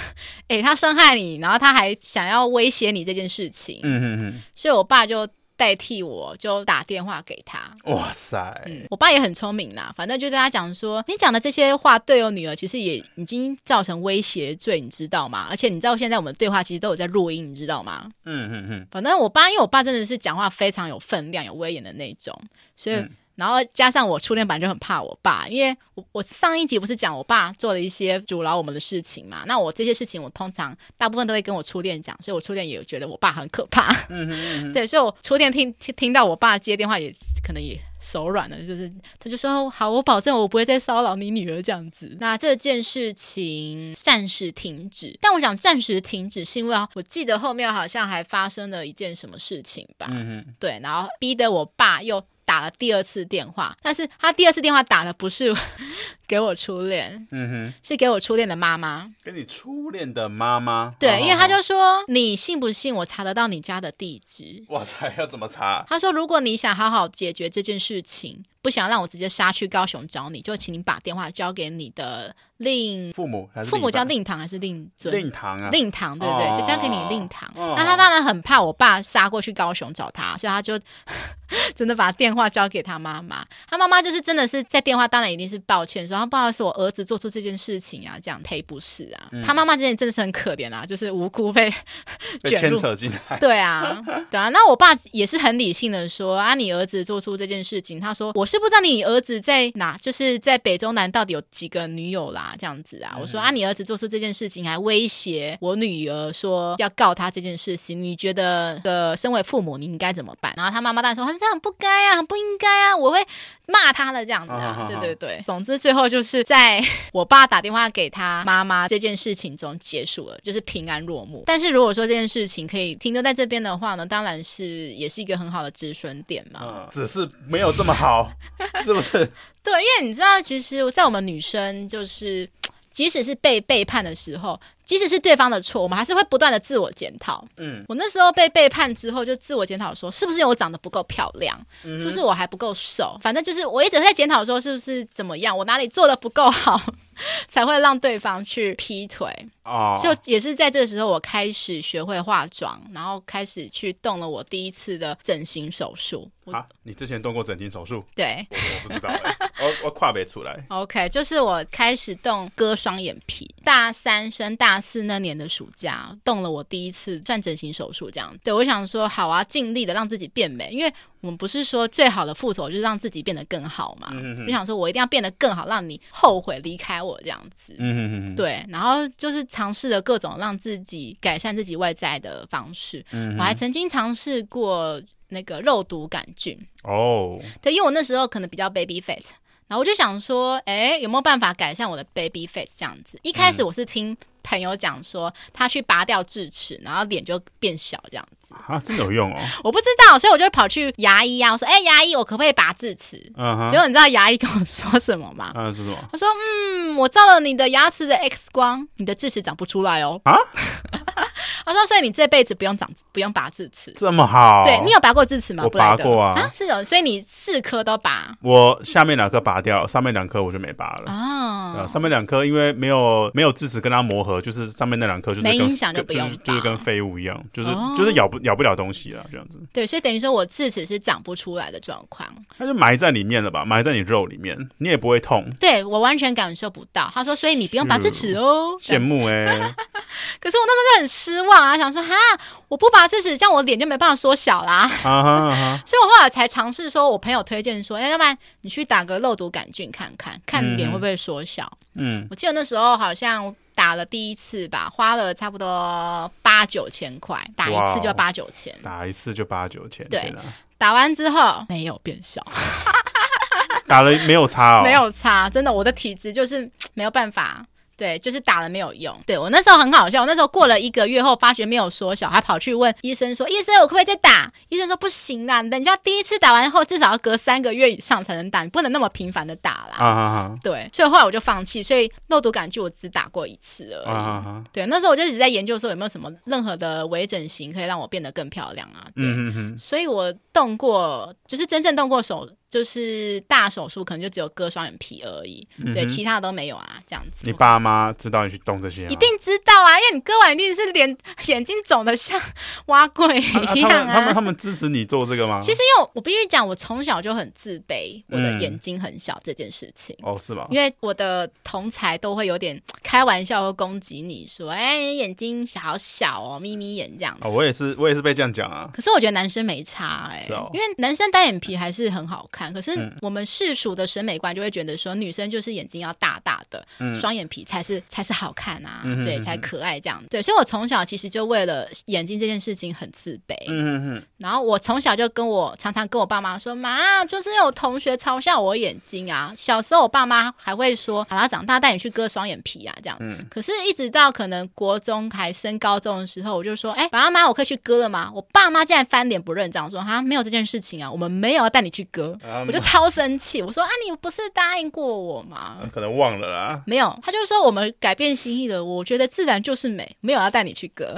B: 哎、欸，他伤害你，然后他还想要威胁你这件事情，嗯嗯嗯，所以我爸就代替我，就打电话给他。哇塞，嗯，我爸也很聪明啦，反正就跟他讲说，你讲的这些话对我女儿其实也已经造成威胁罪，你知道吗？而且你知道现在我们对话其实都有在录音，你知道吗？嗯嗯嗯，反正我爸，因为我爸真的是讲话非常有分量、有威严的那种，所以。嗯然后加上我初恋版就很怕我爸，因为我我上一集不是讲我爸做了一些阻挠我们的事情嘛？那我这些事情我通常大部分都会跟我初恋讲，所以我初恋也觉得我爸很可怕。嗯哼嗯哼对，所以我初恋听听听到我爸接电话也可能也手软了，就是他就说好，我保证我不会再骚扰你女儿这样子。那这件事情暂时停止，但我想暂时停止是因为啊，我记得后面好像还发生了一件什么事情吧？嗯哼，对，然后逼得我爸又。打了第二次电话，但是他第二次电话打的不是 给我初恋，
A: 嗯哼，
B: 是给我初恋的妈妈，
A: 给你初恋的妈妈。
B: 对，
A: 哦、
B: 因为他就说，你信不信我查得到你家的地址？
A: 哇塞，要怎么查？
B: 他说，如果你想好好解决这件事情，不想让我直接杀去高雄找你，就请你把电话交给你的令
A: 父母，还是
B: 父母叫令堂还是令尊？
A: 令堂啊，
B: 令堂，对不对？
A: 哦、
B: 就交给你令堂。那、
A: 哦、
B: 他当然很怕我爸杀过去高雄找他，所以他就 真的把电话交给他妈妈。他妈妈就是真的是在电话，当然一定是抱歉说，不好意思，我儿子做出这件事情啊，这样赔不是啊。嗯、他妈妈之前真的是很可怜啊，就是无辜被卷入
A: 牵扯进来。
B: 对啊，对啊。那我爸也是很理性的说啊，你儿子做出这件事情，他说我是不知道你儿子在哪，就是在北中南到底有几个女友啦，这样子啊。嗯、我说啊，你儿子做出这件事情，还威胁我女儿说要告他这件事情，你觉得呃身为父母你应该怎么办？然后他妈妈当然说，他说这样不该啊，很不应该啊，我会骂他的这样子啊。啊对对对，总之最后就是在 我爸打电话给他妈妈这件事情中结束了，就是平安落幕。但是如果说这件事情可以停留在这边的话呢，当然是也是一个很好的止损点嘛。
A: 嗯，只是没有这么好，是不是？
B: 对，因为你知道，其实，在我们女生就是。即使是被背叛的时候，即使是对方的错，我们还是会不断的自我检讨。嗯，我那时候被背叛之后，就自我检讨说，是不是因为我长得不够漂亮？嗯、是不是我还不够瘦？反正就是我一直在检讨说，是不是怎么样？我哪里做的不够好，才会让对方去劈腿？哦，就也是在这个时候，我开始学会化妆，然后开始去动了我第一次的整形手术。
A: 啊，你之前动过整形手术？
B: 对，
A: 我我不知道、欸，我我跨不出来。
B: OK，就是我开始动割双眼皮，大三升大四那年的暑假，动了我第一次算整形手术，这样。对，我想说好啊，尽力的让自己变美，因为我们不是说最好的复仇就是让自己变得更好嘛。嗯哼。我想说我一定要变得更好，让你后悔离开我这样子。嗯哼哼。对，然后就是尝试了各种让自己改善自己外在的方式。嗯。我还曾经尝试过。那个肉毒杆菌哦，oh. 对，因为我那时候可能比较 baby face，然后我就想说，哎，有没有办法改善我的 baby face 这样子？一开始我是听朋友讲说，他去拔掉智齿，然后脸就变小这样子
A: 啊，真的有用哦？
B: 我不知道，所以我就跑去牙医啊，我说，哎，牙医，我可不可以拔智齿？结果你知道牙医跟我说什
A: 么吗？什么？
B: 他说，嗯，我照了你的牙齿的 X 光，你的智齿长不出来哦。啊？他说：“所以你这辈子不用长，不用拔智齿，
A: 这么好。
B: 对，你有拔过智齿吗？
A: 我拔过啊。
B: 啊，是哦。所以你四颗都拔。
A: 我下面两颗拔掉，上面两颗我就没拔了。哦，上面两颗因为没有没有智齿跟它磨合，就是上面那两颗就是
B: 没影响，就不用，
A: 就是，就是跟废物一样，就是、哦、就是咬不咬不了东西了，这样子。
B: 对，所以等于说我智齿是长不出来的状况。
A: 它就埋在里面了吧，埋在你肉里面，你也不会痛。
B: 对，我完全感受不到。他说，所以你不用拔智齿哦。
A: 羡慕哎、欸。
B: 可是我那时候就很失望啊，想说哈。我不拔智齿，这样我脸就没办法缩小啦。Uh uh. 所以我后来才尝试说，我朋友推荐说，哎，要不然你去打个肉毒杆菌看看，看脸会不会缩小。嗯，我记得那时候好像打了第一次吧，花了差不多八九千块，打一次就八九千
A: 打一次就八九千。
B: 对，打完之后没有变小，
A: 打了没有差哦，
B: 没有差，真的，我的体质就是没有办法。对，就是打了没有用。对，我那时候很好笑，我那时候过了一个月后，发觉没有缩小，还跑去问医生说：“医生，我可不可以再打？”医生说：“不行啦，等一下第一次打完后，至少要隔三个月以上才能打，你不能那么频繁的打啦。”啊哈哈。对，所以后来我就放弃，所以肉毒杆菌我只打过一次而已。啊哈哈。对，那时候我就一直在研究说有没有什么任何的微整形可以让我变得更漂亮啊。对，嗯。所以我动过，就是真正动过手。就是大手术，可能就只有割双眼皮而已，嗯、对，其他的都没有啊，这样子。
A: 你爸妈知道你去动这些吗？
B: 一定知道啊，因为你割完一定是脸眼睛肿的像 挖柜一样啊。
A: 啊他们他们他们支持你做这个吗？
B: 其实因为我必须讲，我从小就很自卑，我的眼睛很小这件事情。
A: 嗯、哦，是吧？
B: 因为我的同才都会有点开玩笑或攻击你说，哎、欸，眼睛小小哦，眯眯眼这样。
A: 哦，我也是，我也是被这样讲啊。
B: 可是我觉得男生没差哎、欸，哦、因为男生单眼皮还是很好看。看，可是我们世俗的审美观就会觉得说，女生就是眼睛要大大的，嗯、双眼皮才是才是好看啊，嗯、哼哼对，才可爱这样。对，所以我从小其实就为了眼睛这件事情很自卑。嗯哼哼然后我从小就跟我常常跟我爸妈说，妈，就是有同学嘲笑我眼睛啊。小时候我爸妈还会说，好啦，长大带你去割双眼皮啊，这样。嗯、可是一直到可能国中还升高中的时候，我就说，哎、欸，爸妈，我可以去割了吗？我爸妈竟然翻脸不认账，说哈，没有这件事情啊，我们没有要带你去割。
A: 嗯、
B: 我就超生气，我说啊，你不是答应过我吗？
A: 可能忘了啦。
B: 没有，他就说我们改变心意了。我觉得自然就是美，没有要带你去割。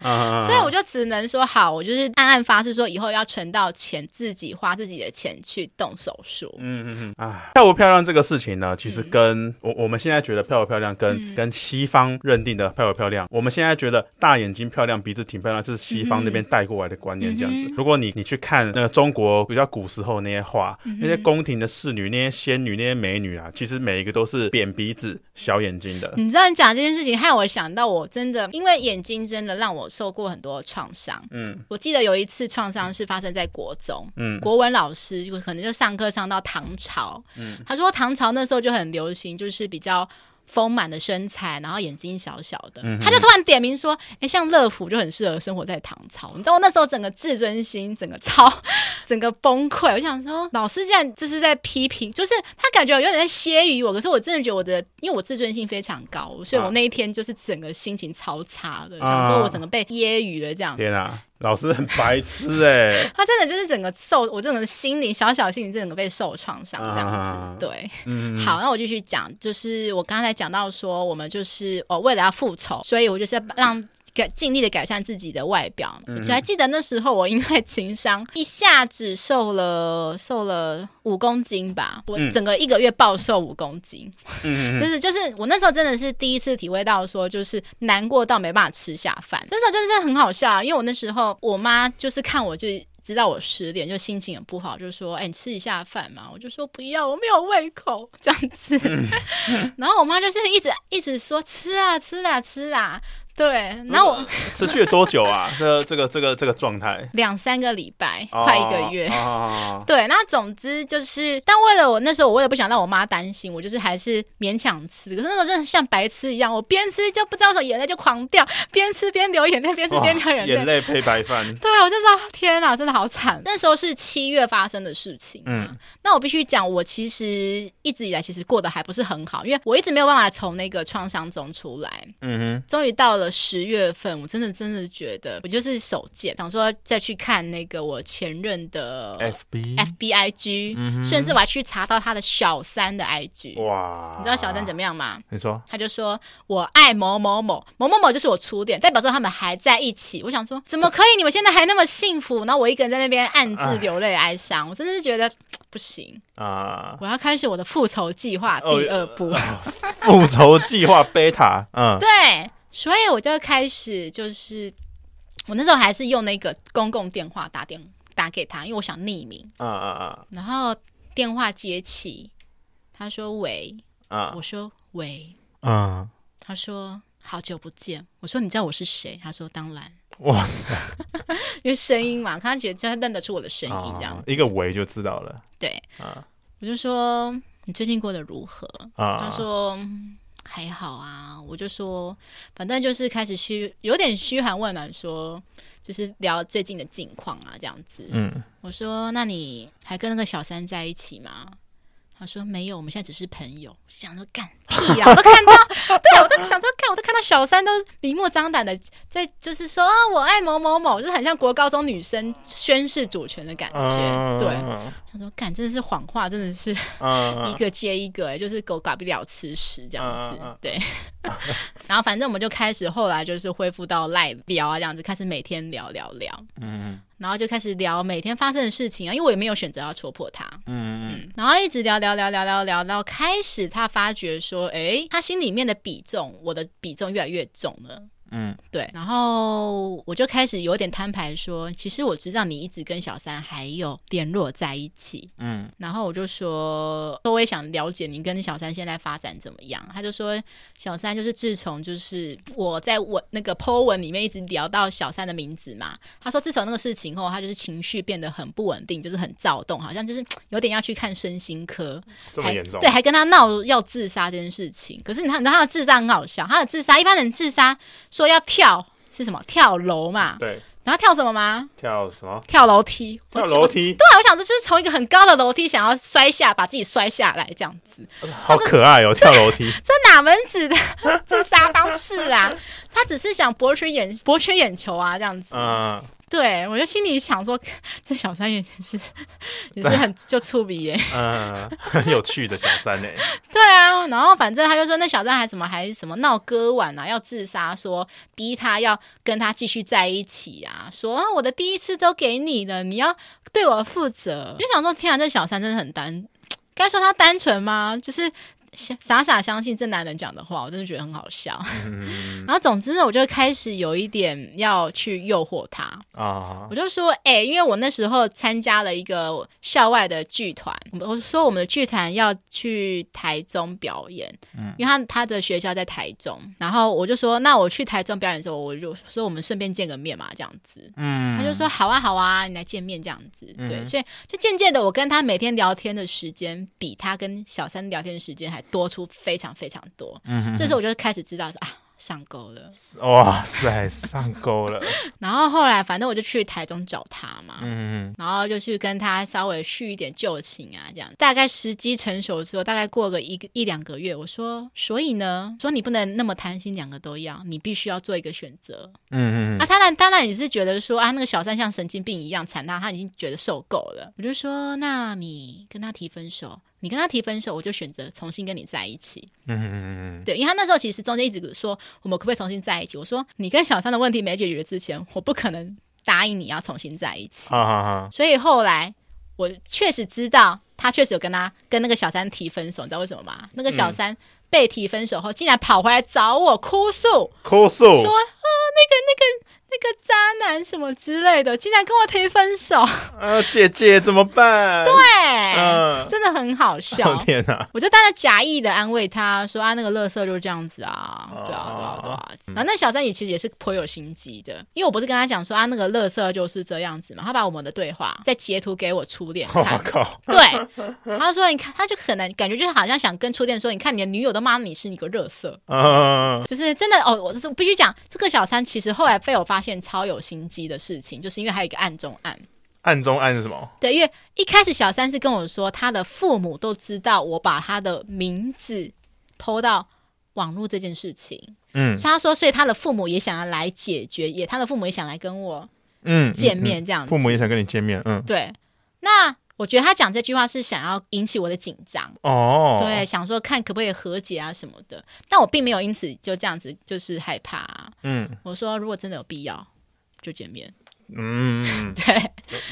B: 嗯、所以我就只能说好，我就是暗暗发誓说以后要存到钱，自己花自己的钱去动手术。
A: 嗯嗯嗯啊，漂不漂亮这个事情呢，其实跟、嗯、我我们现在觉得漂不漂亮跟，跟、西方认定的漂不漂亮，我们现在觉得大眼睛漂亮，鼻子挺漂亮，这是西方那边带过来的观念这样子。嗯、如果你你去看那个中国比较古时候那些画，嗯、那些宫廷的侍女、那些仙女、那些美女啊，其实每一个都是扁鼻子、小眼睛的。
B: 你知道你讲这件事情，害我想到我真的因为眼睛真的让我受过很多创伤。嗯，我记得有一次创伤是发生在国中，嗯，国文老师就可能就上课上到唐朝，嗯，他说唐朝那时候就很流行，就是比较。丰满的身材，然后眼睛小小的，嗯、他就突然点名说：“哎、欸，像乐福就很适合生活在唐朝。”你知道我那时候整个自尊心整个超 整个崩溃。我想说，老师竟然就是在批评，就是他感觉有点在揶揄我。可是我真的觉得我的，因为我自尊心非常高，所以我那一天就是整个心情超差的，啊、想说我整个被揶揄了这样。天
A: 啊！老师很白痴哎、欸，
B: 他真的就是整个受我整个心灵小小心灵整个被受创伤这样子，啊、对，嗯，好，那我继续讲，就是我刚才讲到说，我们就是哦，为了要复仇，所以我就是让。改尽力的改善自己的外表，我、嗯、还记得那时候我因为情商一下子瘦了瘦了五公斤吧，我整个一个月暴瘦五公斤，嗯、就是就是我那时候真的是第一次体会到说就是难过到没办法吃下饭，那时候真的是很好笑，啊因为我那时候我妈就是看我就知道我失恋，就心情很不好，就说哎、欸、你吃一下饭嘛，我就说不要，我没有胃口。这样子，嗯、然后我妈就是一直一直说吃啊吃啊吃啊。对，然后我
A: 持续了多久啊？这这个这个这个状态，
B: 两三个礼拜，快一个月。哦、对，那总之就是，但为了我那时候，我也不想让我妈担心，我就是还是勉强吃。可是那时候真的像白痴一样，我边吃就不知道什么眼泪就狂掉，边吃边流眼泪，边吃边流眼泪，
A: 眼泪配白饭。
B: 对，我就知道天哪，真的好惨。那时候是七月发生的事情。嗯，那我必须讲，我其实一直以来其实过得还不是很好，因为我一直没有办法从那个创伤中出来。嗯哼，终于到了。十月份，我真的真的觉得我就是手贱，想说再去看那个我前任的
A: F B
B: F B I G，甚至我还去查到他的小三的 I G。哇，你知道小三怎么样吗？
A: 你说，
B: 他就说我爱某某某某某某，就是我初恋，代表说他们还在一起。我想说，怎么可以？你们现在还那么幸福？然后我一个人在那边暗自流泪哀伤，我真的是觉得不行啊！我要开始我的复仇计划第二部，
A: 复仇计划贝塔。嗯，
B: 对。所以我就开始，就是我那时候还是用那个公共电话打电打给他，因为我想匿名。啊啊啊。然后电话接起，他说：“喂。”啊。我说：“喂。”嗯。他说：“好久不见。”我说：“你知道我是谁？”他说：“当然。”哇塞！因为声音嘛，他觉得他认得出我的声音，这样
A: 一个“喂”就知道了。
B: 对。啊。我就说：“你最近过得如何？”啊。他说。还好啊，我就说，反正就是开始嘘，有点嘘寒问暖，说就是聊最近的近况啊，这样子。嗯，我说，那你还跟那个小三在一起吗？他说没有，我们现在只是朋友。想着干 屁呀、啊！我都看到，对，我都想着看，我都看到小三都明目张胆的在，就是说啊，我爱某某某，就是很像国高中女生宣誓主权的感觉。嗯、对，他说干，真的是谎话，真的是一个接一个，就是狗改不了吃屎这样子。对，然后反正我们就开始，后来就是恢复到赖聊啊，这样子开始每天聊聊聊。嗯。然后就开始聊每天发生的事情啊，因为我也没有选择要戳破他，嗯嗯，然后一直聊聊聊聊聊聊，然后开始他发觉说，哎，他心里面的比重，我的比重越来越重了。嗯，对，然后我就开始有点摊牌说，其实我知道你一直跟小三还有联络在一起，嗯，然后我就说，我也想了解你跟小三现在发展怎么样。他就说，小三就是自从就是我在我那个 po 文里面一直聊到小三的名字嘛，他说自从那个事情后，他就是情绪变得很不稳定，就是很躁动，好像就是有点要去看身心科，
A: 这么严重？
B: 对，还跟他闹要自杀这件事情。可是你看，你知道他的自杀很好笑，他的自杀一般人自杀说。说要跳是什么？跳楼嘛？
A: 对，
B: 然后跳什么吗？
A: 跳什么？
B: 跳楼梯。
A: 跳楼梯。
B: 对，我想说就是从一个很高的楼梯想要摔下，把自己摔下来这样子。
A: 好可爱哦，跳楼梯。
B: 这哪门子的自杀方式啊？他只是想博取眼博取眼球啊，这样子。嗯。对，我就心里想说，这小三也是也是很就粗鄙耶，
A: 嗯，很有趣的小三呢。
B: 对啊，然后反正他就说，那小三还什么还什么闹割腕啊，要自杀，说逼他要跟他继续在一起啊，说啊，我的第一次都给你了，你要对我负责。我就想说，天啊，这小三真的很单，该说他单纯吗？就是。傻傻相信这男人讲的话，我真的觉得很好笑。嗯、然后总之呢，我就开始有一点要去诱惑他啊。我就说，哎、欸，因为我那时候参加了一个校外的剧团，我说我们的剧团要去台中表演，嗯、因为他他的学校在台中。然后我就说，那我去台中表演的时候，我就说我们顺便见个面嘛，这样子。嗯，他就说好啊好啊，你来见面这样子。对，嗯、所以就渐渐的，我跟他每天聊天的时间比他跟小三聊天的时间还多出非常非常多，嗯这时候我就开始知道说啊。上钩了，
A: 哇塞，上钩了。
B: 然后后来，反正我就去台中找他嘛，嗯嗯，然后就去跟他稍微叙一点旧情啊，这样。大概时机成熟的时候，大概过个一个一两个月，我说，所以呢，说你不能那么贪心，两个都要，你必须要做一个选择。嗯嗯，啊，当然，当然也是觉得说啊，那个小三像神经病一样缠他，他已经觉得受够了。我就说，那你跟他提分手。你跟他提分手，我就选择重新跟你在一起。嗯嗯嗯嗯对，因为他那时候其实中间一直说我们可不可以重新在一起。我说你跟小三的问题没解决之前，我不可能答应你要重新在一起。所以后来我确实知道他确实有跟他跟那个小三提分手，你知道为什么吗？那个小三被提分手后，竟然跑回来找我哭诉，
A: 哭诉
B: 说啊那个那个。那个渣男什么之类的，竟然跟我提分手！
A: 呃，姐姐怎么办？
B: 对，嗯，真的很好笑。
A: 天哪！
B: 我就当然假意的安慰他说：“啊，那个乐色就是这样子啊，对啊，对啊，对啊。”然后那小三也其实也是颇有心机的，因为我不是跟他讲说啊，那个乐色就是这样子嘛，他把我们的对话再截图给我初恋看。我靠！对，他说：“你看，他就可能感觉就是好像想跟初恋说，你看你的女友都骂你是你个乐色。”嗯，就是真的哦，我就是必须讲，这个小三其实后来被我发现。现超有心机的事情，就是因为还有一个暗中暗。
A: 暗中暗是什么？
B: 对，因为一开始小三是跟我说，他的父母都知道我把他的名字 PO 到网络这件事情。嗯，所以他说，所以他的父母也想要来解决，也他的父母也想来跟我嗯见面这样子。
A: 父母也想跟你见面，嗯，
B: 对。那我觉得他讲这句话是想要引起我的紧张哦，对，想说看可不可以和解啊什么的，但我并没有因此就这样子就是害怕啊。嗯，我说如果真的有必要，就见面。嗯，对，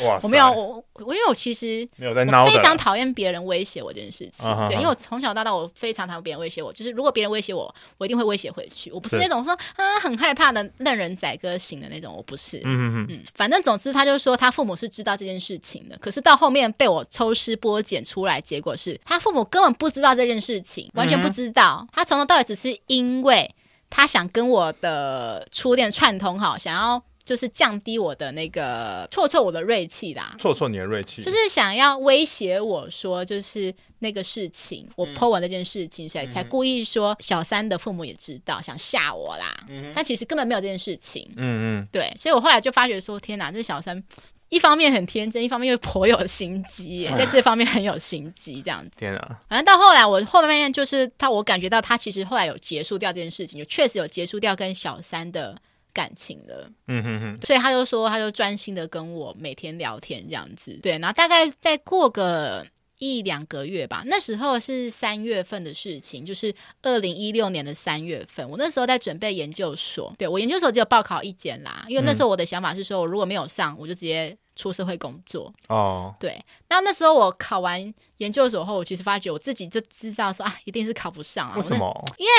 B: 哇，我没有我我因为我其实没有在闹，非常讨厌别人威胁我这件事情。啊、哈哈对，因为我从小到大我非常讨厌别人威胁我，就是如果别人威胁我，我一定会威胁回去。我不是那种说啊很害怕的任人宰割型的那种，我不是。嗯嗯嗯，反正总之他就说他父母是知道这件事情的，可是到后面被我抽丝剥茧出来，结果是他父母根本不知道这件事情，完全不知道。嗯、他从头到尾只是因为他想跟我的初恋串通好，想要。就是降低我的那个挫挫我的锐气啦，
A: 挫挫你的锐气，
B: 就是想要威胁我说，就是那个事情，我 po 完那件事情，所以才故意说小三的父母也知道，想吓我啦。但其实根本没有这件事情。嗯嗯，对，所以我后来就发觉说，天哪，这小三一方面很天真，一方面又颇有心机，在这方面很有心机，这样子。天哪，反正到后来，我后面就是他，我感觉到他其实后来有结束掉这件事情，就确实有结束掉跟小三的。感情的，嗯哼哼，所以他就说，他就专心的跟我每天聊天这样子，对，然后大概再过个一两个月吧，那时候是三月份的事情，就是二零一六年的三月份，我那时候在准备研究所，对，我研究所只有报考一间啦，因为那时候我的想法是说，我如果没有上，我就直接。出社会工作哦，对，那那时候我考完研究所后，我其实发觉我自己就知道说啊，一定是考不上啊。
A: 为什么？
B: 因为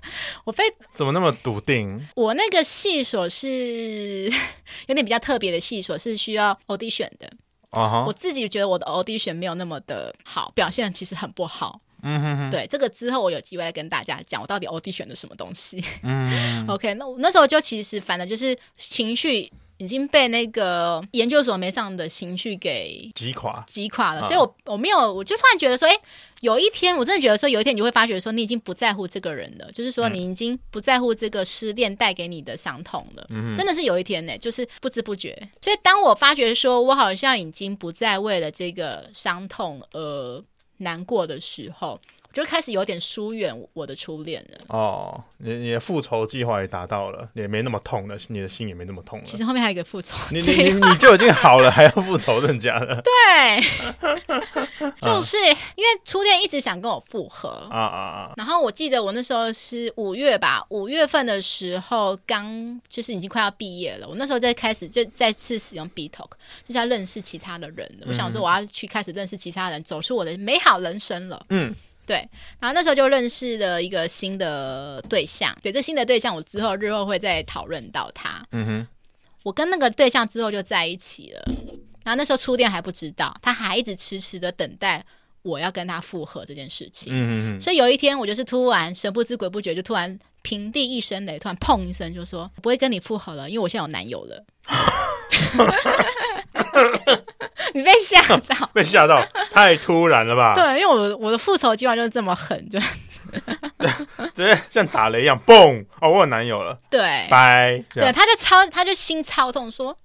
B: 我被
A: 怎么那么笃定？
B: 我那个系所是 有点比较特别的系所，是需要 audition 的。Uh huh. 我自己觉得我的 audition 没有那么的好，表现其实很不好。嗯哼哼，对，这个之后我有机会再跟大家讲，我到底 audition 的什么东西。嗯，OK，那我那时候就其实反正就是情绪。已经被那个研究所没上的情绪给
A: 击垮，
B: 击垮了。
A: 啊、
B: 所以我我没有，我就突然觉得说，哎，有一天我真的觉得说，有一天你就会发觉说，你已经不在乎这个人了，就是说你已经不在乎这个失恋带给你的伤痛了。嗯，真的是有一天呢，就是不知不觉。所以当我发觉说我好像已经不再为了这个伤痛而难过的时候。就开始有点疏远我的初恋了。
A: 哦，你你的复仇计划也达到了，也没那么痛了，你的心也没那么痛了。
B: 其实后面还有一个复仇
A: 你，你你你就已经好了，还要复仇人家的？
B: 对，就是因为初恋一直想跟我复合
A: 啊啊啊！
B: 然后我记得我那时候是五月吧，五月份的时候刚就是已经快要毕业了，我那时候在开始就再次使用 BeeTalk，就是要认识其他的人。嗯、我想说我要去开始认识其他人，走出我的美好人生了。嗯。对，然后那时候就认识了一个新的对象。对，这新的对象，我之后日后会再讨论到他。嗯哼，我跟那个对象之后就在一起了。然后那时候初恋还不知道，他还一直迟迟的等待我要跟他复合这件事情。嗯哼，所以有一天我就是突然神不知鬼不觉，就突然平地一声雷，突然砰一声就说不会跟你复合了，因为我现在有男友了。你被吓到，
A: 被吓到，太突然了吧？
B: 对，因为我我的复仇计划就是这么狠，就
A: 直接像打雷一样，嘣！哦，我有男友了，
B: 对，
A: 拜。
B: 对，他就超，他就心超痛，说，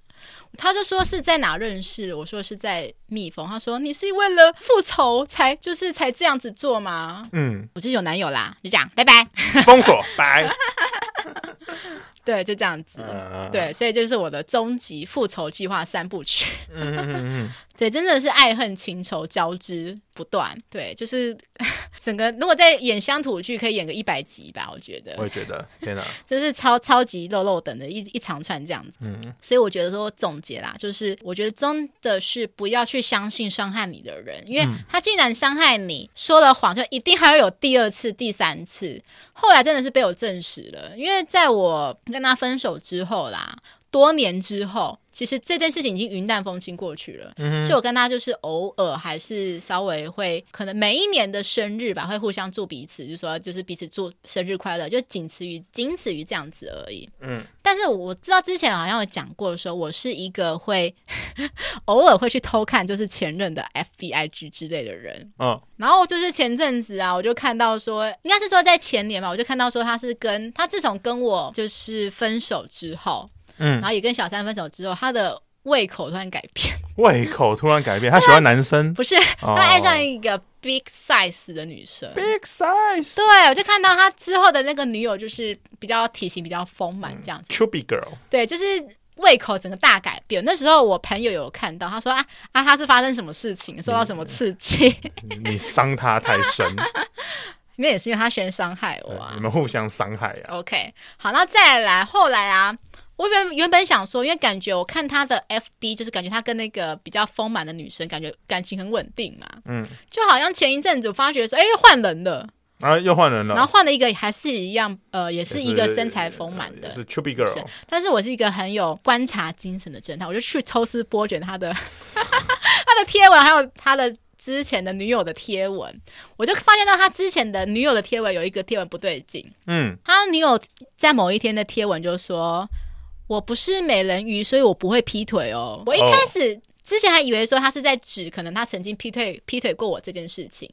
B: 他就说是在哪认识？我说是在蜜蜂。他说你是为了复仇才就是才这样子做吗？嗯，我就是有男友啦，就这样，拜拜，
A: 封锁，拜。
B: 对，就这样子。Uh, 对，所以就是我的终极复仇计划三部曲。嗯嗯嗯。对，真的是爱恨情仇交织不断。对，就是 整个如果在演乡土剧，可以演个一百集吧，我觉得。
A: 我也觉得，天哪，
B: 就是超超级肉肉等的一一长串这样子。嗯。所以我觉得说总结啦，就是我觉得真的是不要去相信伤害你的人，因为他既然伤害你，说了谎，就一定还要有第二次、第三次。后来真的是被我证实了，因为在我跟他分手之后啦，多年之后。其实这件事情已经云淡风轻过去了，嗯、所以我跟他就是偶尔还是稍微会，可能每一年的生日吧，会互相祝彼此，就是说就是彼此祝生日快乐，就仅此于仅此于这样子而已。嗯，但是我知道之前好像有讲过的时候，我是一个会 偶尔会去偷看就是前任的 FBIG 之类的人。嗯，然后就是前阵子啊，我就看到说，应该是说在前年吧，我就看到说他是跟他自从跟我就是分手之后。嗯，然后也跟小三分手之后，他的胃口突然改变。
A: 胃口突然改变，他喜欢男生？
B: 不是，他爱上一个 big size 的女生。
A: big size。
B: 对，我就看到他之后的那个女友，就是比较体型比较丰满这样子。
A: Chubby girl。
B: 对，就是胃口整个大改变。那时候我朋友有看到，他说啊啊，他是发生什么事情，受到什么刺激？
A: 你伤他太深。
B: 那也是因为他先伤害我啊。
A: 你们互相伤害啊。
B: OK，好，那再来，后来啊。我原原本想说，因为感觉我看他的 FB，就是感觉他跟那个比较丰满的女生，感觉感情很稳定嘛。嗯，就好像前一阵子我发觉说，哎，又换人了
A: 啊，又换人了。
B: 然后换了一个还是一样，呃，也是一个身材丰满的，
A: 是 Chubby Girl。
B: 但是我是一个很有观察精神的侦探，我就去抽丝剥茧他的 他的贴文，还有他的之前的女友的贴文，我就发现到他之前的女友的贴文有一个贴文不对劲。嗯，他女友在某一天的贴文就说。我不是美人鱼，所以我不会劈腿哦。我一开始、oh. 之前还以为说他是在指可能他曾经劈腿劈腿过我这件事情，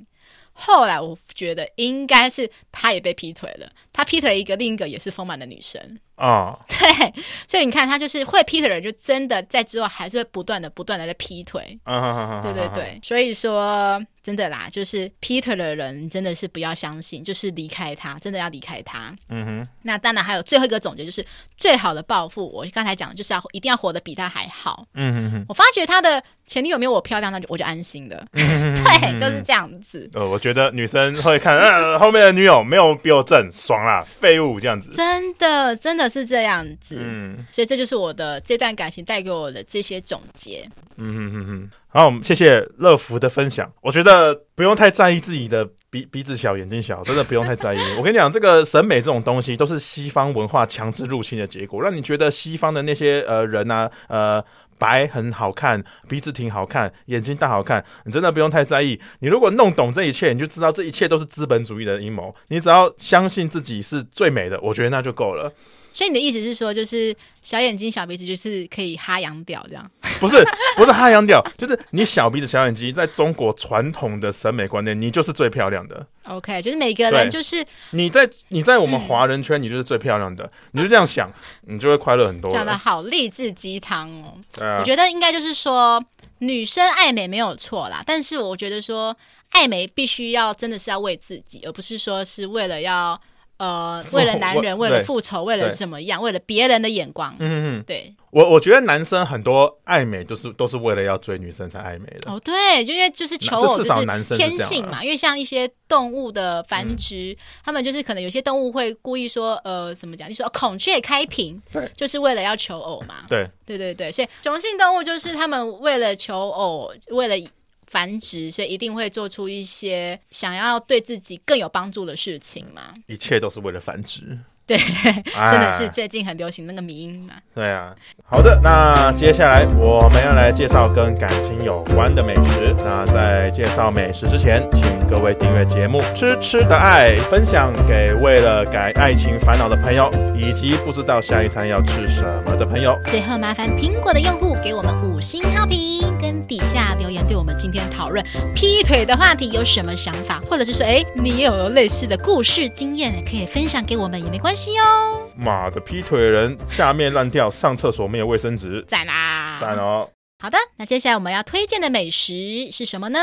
B: 后来我觉得应该是他也被劈腿了，他劈腿一个另一个也是丰满的女生。哦，oh. 对，所以你看，他就是会劈腿的人，就真的在之后还是会不断的、不断的在劈腿。Uh. 对对对，所以说真的啦，就是劈腿的人真的是不要相信，就是离开他，真的要离开他。嗯哼、uh，huh. 那当然还有最后一个总结，就是最好的报复，我刚才讲的就是要一定要活得比他还好。嗯哼哼，我发觉他的前女友没有我漂亮，那就我就安心了。Uh. 对，就是这样子。
A: 呃，我觉得女生会看，呃，后面的女友没有比我正，爽啦，废物这样子。
B: 真的，真的。是这样子，嗯，所以这就是我的这段感情带给我的这些总结。嗯哼哼哼，
A: 好，谢谢乐福的分享。我觉得不用太在意自己的鼻鼻子小、眼睛小，真的不用太在意。我跟你讲，这个审美这种东西，都是西方文化强制入侵的结果，让你觉得西方的那些呃人啊，呃。白很好看，鼻子挺好看，眼睛大好看，你真的不用太在意。你如果弄懂这一切，你就知道这一切都是资本主义的阴谋。你只要相信自己是最美的，我觉得那就够了。
B: 所以你的意思是说，就是小眼睛、小鼻子，就是可以哈洋屌这样？
A: 不是，不是哈洋屌，就是你小鼻子、小眼睛，在中国传统的审美观念，你就是最漂亮的。
B: OK，就是每个人就是
A: 你在你在我们华人圈，你就是最漂亮的，嗯、你就这样想，你就会快乐很多。讲
B: 的好励志鸡汤哦。啊。我觉得应该就是说，女生爱美没有错啦，但是我觉得说爱美必须要真的是要为自己，而不是说是为了要。呃，为了男人，为了复仇，为了怎么样？为了别人的眼光。嗯嗯，对。
A: 我我觉得男生很多爱美，都是都是为了要追女生才爱美的。
B: 哦，对，就因为就是求偶就是天性嘛。因为像一些动物的繁殖，他们就是可能有些动物会故意说，呃，怎么讲？你说孔雀开屏，对，就是为了要求偶嘛。
A: 对，
B: 对对对，所以雄性动物就是他们为了求偶，为了。繁殖，所以一定会做出一些想要对自己更有帮助的事情吗。
A: 一切都是为了繁殖。
B: 对，真的是最近很流行那个迷因嘛。
A: 对啊，好的，那接下来我们要来介绍跟感情有关的美食。那在介绍美食之前，请各位订阅节目《吃吃的爱》，分享给为了改爱情烦恼的朋友，以及不知道下一餐要吃什么的朋友。
B: 最后麻烦苹果的用户给我们五星好评，跟底下留言，对我们今天讨论劈腿的话题有什么想法，或者是说，哎，你有类似的故事经验，可以分享给我们也没关系。哦，
A: 妈的，劈腿的人下面烂掉，上厕所没有卫生纸，
B: 赞啦，
A: 赞哦。
B: 好的，那接下来我们要推荐的美食是什么呢？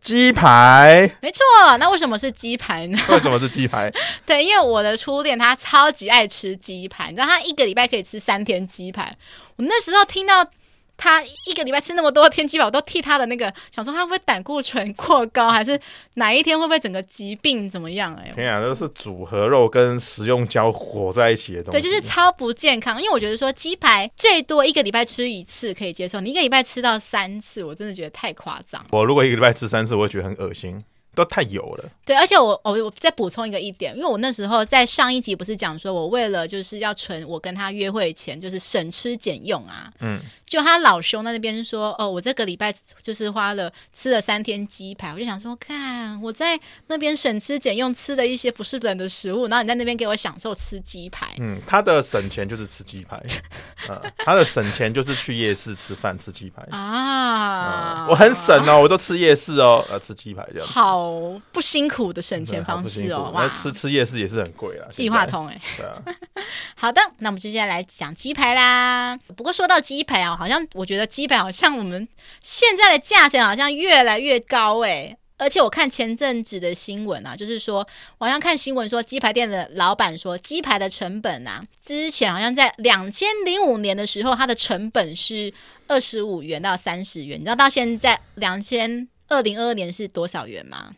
A: 鸡排，
B: 没错。那为什么是鸡排呢？
A: 为什么是鸡排？
B: 对，因为我的初恋他超级爱吃鸡排，你知道他一个礼拜可以吃三天鸡排。我那时候听到。他一个礼拜吃那么多天鸡排，我都替他的那个想说，他会不会胆固醇过高，还是哪一天会不会整个疾病怎么样？哎，
A: 天啊，都是组合肉跟食用胶裹在一起的东西，
B: 对，就是超不健康。因为我觉得说鸡排最多一个礼拜吃一次可以接受，你一个礼拜吃到三次，我真的觉得太夸张。
A: 我如果一个礼拜吃三次，我会觉得很恶心。都太油了。
B: 对，而且我我我再补充一个一点，因为我那时候在上一集不是讲说，我为了就是要存我跟他约会钱，就是省吃俭用啊。嗯。就他老兄在那边说，哦，我这个礼拜就是花了吃了三天鸡排，我就想说，看我在那边省吃俭用吃的一些不是人的食物，然后你在那边给我享受吃鸡排。
A: 嗯，他的省钱就是吃鸡排。嗯，他的省钱就是去夜市吃饭吃鸡排啊、嗯。我很省哦，我都吃夜市哦，呃，吃鸡排这样。
B: 好。不辛苦的省钱方式哦，
A: 哇！吃吃夜市也是很贵啊。
B: 计划通哎，
A: 对啊。
B: 好的，那我们接下来讲鸡排啦。不过说到鸡排啊，好像我觉得鸡排好像我们现在的价钱好像越来越高哎。而且我看前阵子的新闻啊，就是说，好像看新闻说，鸡排店的老板说，鸡排的成本啊，之前好像在两千零五年的时候，它的成本是二十五元到三十元，你知道到现在两千。二零二二年是多少元吗？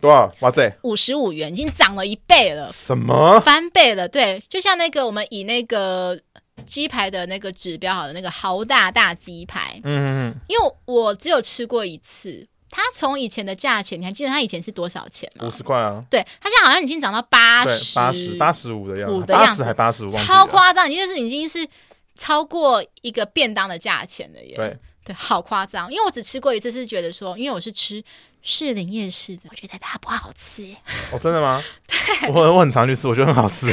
A: 多少？哇塞，
B: 五十五元，已经涨了一倍了。
A: 什么？
B: 翻倍了？对，就像那个我们以那个鸡排的那个指标好的那个豪大大鸡排，嗯嗯嗯，因为我只有吃过一次，它从以前的价钱，你还记得它以前是多少钱吗？
A: 五十块啊。
B: 对，它现在好像已经涨到八十、
A: 八十、八十五的样子，
B: 八
A: 十还八十五，
B: 超夸张，已经是已经是超过一个便当的价钱了耶。
A: 对。
B: 对，好夸张！因为我只吃过一次，是觉得说，因为我是吃士林夜市的，我觉得它不好吃。
A: 哦，真的吗？对，我我很常去吃，我觉得很好吃。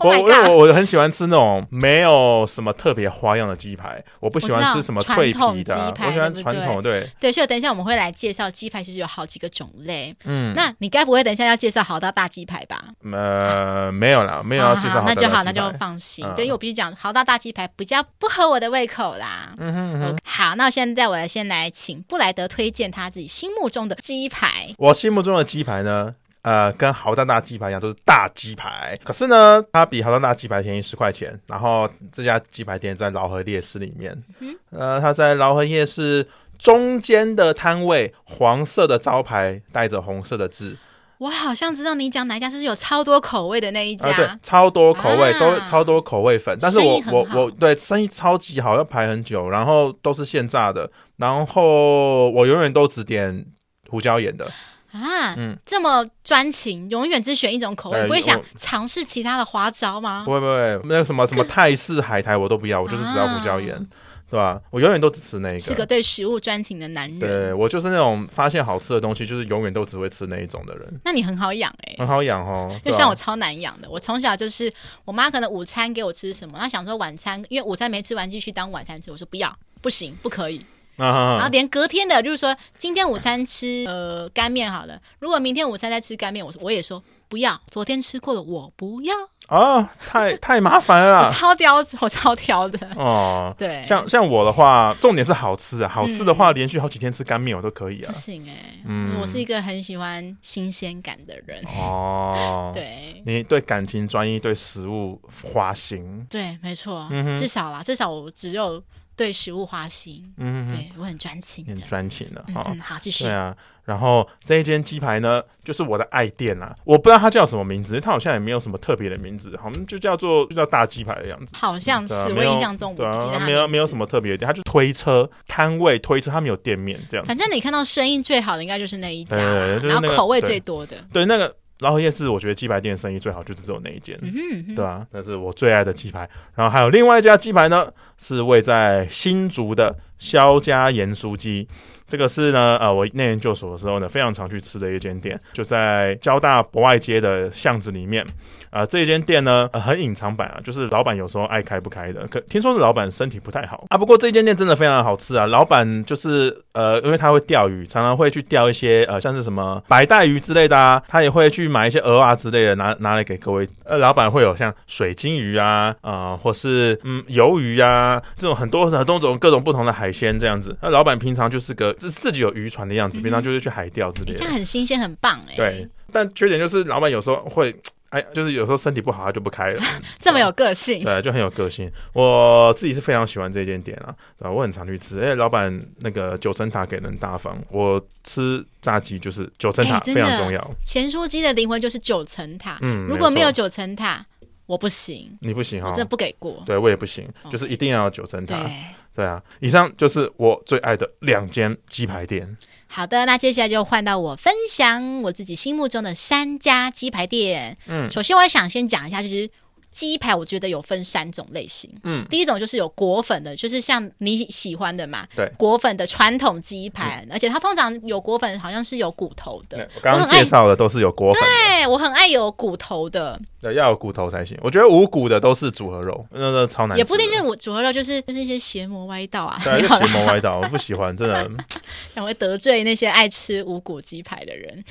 A: 我我我很喜欢吃那种没有什么特别花样的鸡排，我不喜欢吃什么脆皮的，我，我喜欢传统。对
B: 对，所以等一下我们会来介绍鸡排，其实有好几个种类。嗯，那你该不会等一下要介绍豪大大鸡排吧？
A: 呃，没有啦，没有要介绍。
B: 那就好，那就放心。嗯、对，因为我必须讲豪大大鸡排比较不合我的胃口啦。嗯哼，嗯哼。好，那我现在我来先来请布莱德推荐他自己心目中的鸡排。
A: 我心目中的鸡排呢？呃，跟豪大大鸡排一样，都是大鸡排。可是呢，它比豪大大鸡排便宜十块钱。然后这家鸡排店在饶河夜市里面。嗯、呃，它在饶河夜市中间的摊位，黄色的招牌带着红色的字。
B: 我好像知道你讲哪一家，是有超多口味的那一家。呃、对，
A: 超多口味，啊、都超多口味粉。但是我我我对生意超级好，要排很久，然后都是现炸的。然后我永远都只点胡椒盐的。
B: 啊，嗯，这么专情，永远只选一种口味，不会想尝试其他的花招吗？
A: 不会不会，那个什么什么泰式海苔我都不要，我就是只要胡椒盐。对吧？我永远都只吃那一个。
B: 是个对食物专情的男人。
A: 对，我就是那种发现好吃的东西，就是永远都只会吃那一种的人。
B: 那你很好养哎、欸，
A: 很好养哦。
B: 因为像我超难养的，我从小就是我妈可能午餐给我吃什么，她想说晚餐，因为午餐没吃完继续当晚餐吃，我说不要，不行，不可以。然后连隔天的，就是说今天午餐吃呃干面好了，如果明天午餐再吃干面，我我也说不要，昨天吃过了，我不要。
A: 哦，太太麻烦了，
B: 我超挑，我超挑的。哦，对，
A: 像像我的话，重点是好吃啊，好吃的话，连续好几天吃干面我都可以啊。
B: 不行哎、欸，嗯，我是一个很喜欢新鲜感的人。
A: 哦，
B: 对，
A: 你对感情专一，对食物花心。
B: 对，没错，嗯、至少啦，至少我只有。对食物花心，嗯，对我很专情，
A: 很专情的，
B: 嗯，嗯，好，继续。
A: 对啊，然后这一间鸡排呢，就是我的爱店啊，我不知道它叫什么名字，它好像也没有什么特别的名字，好像就叫做就叫大鸡排的样子，
B: 好像是，
A: 啊、
B: 我印象中，
A: 对啊，没有没有什么特别的店，它就推车摊位推车，它没有店面这样。
B: 反正你看到生意最好的应该就是那一家，然后口味最多的，
A: 对，对那个。老河夜市，我觉得鸡排店生意最好，就只有那一间，嗯哼，对啊，那是我最爱的鸡排。然后还有另外一家鸡排呢，是位在新竹的萧家盐酥鸡。这个是呢，呃，我念研究所的时候呢，非常常去吃的一间店，就在交大博爱街的巷子里面。啊、这一间店呢，呃、很隐藏版啊，就是老板有时候爱开不开的。可听说是老板身体不太好啊。不过这一间店真的非常好吃啊。老板就是呃，因为他会钓鱼，常常会去钓一些呃，像是什么白带鱼之类的啊，他也会去买一些鹅啊之类的拿拿来给各位。呃，老板会有像水晶鱼啊，啊、呃，或是嗯鱿鱼啊这种很多很多种各种不同的海鲜这样子。那老板平常就是个自自己有渔船的样子，平常就是去海钓之类的。
B: 这样很新鲜，很棒哎。
A: 对，但缺点就是老板有时候会。哎，就是有时候身体不好，他就不开了。
B: 这么有个性，
A: 对，就很有个性。我自己是非常喜欢这间店啊，对，我很常去吃。哎，老板那个九层塔给人大方，我吃炸鸡就是九层塔非常重要。
B: 咸酥鸡的灵魂就是九层塔，嗯，如果没有九层塔，我不行。
A: 你不行哈，
B: 我真的不给过。
A: 对，我也不行，就是一定要有九层塔。对，对啊，以上就是我最爱的两间鸡排店。
B: 好的，那接下来就换到我分享我自己心目中的三家鸡排店。嗯，首先我想先讲一下，就是。鸡排我觉得有分三种类型，嗯，第一种就是有果粉的，就是像你喜欢的嘛，
A: 对，
B: 裹粉的传统鸡排，嗯，而且它通常有果粉，好像是有骨头的。
A: 我刚刚介绍的都是有果粉，
B: 对，我很爱有骨头的，
A: 对，要有骨头才行。我觉得无骨的都是组合肉，那个超难。
B: 也不一定是我组合肉，就是就是一些邪魔歪道啊，
A: 对，邪魔歪道，我不喜欢，真的，
B: 想会得罪那些爱吃无骨鸡排的人。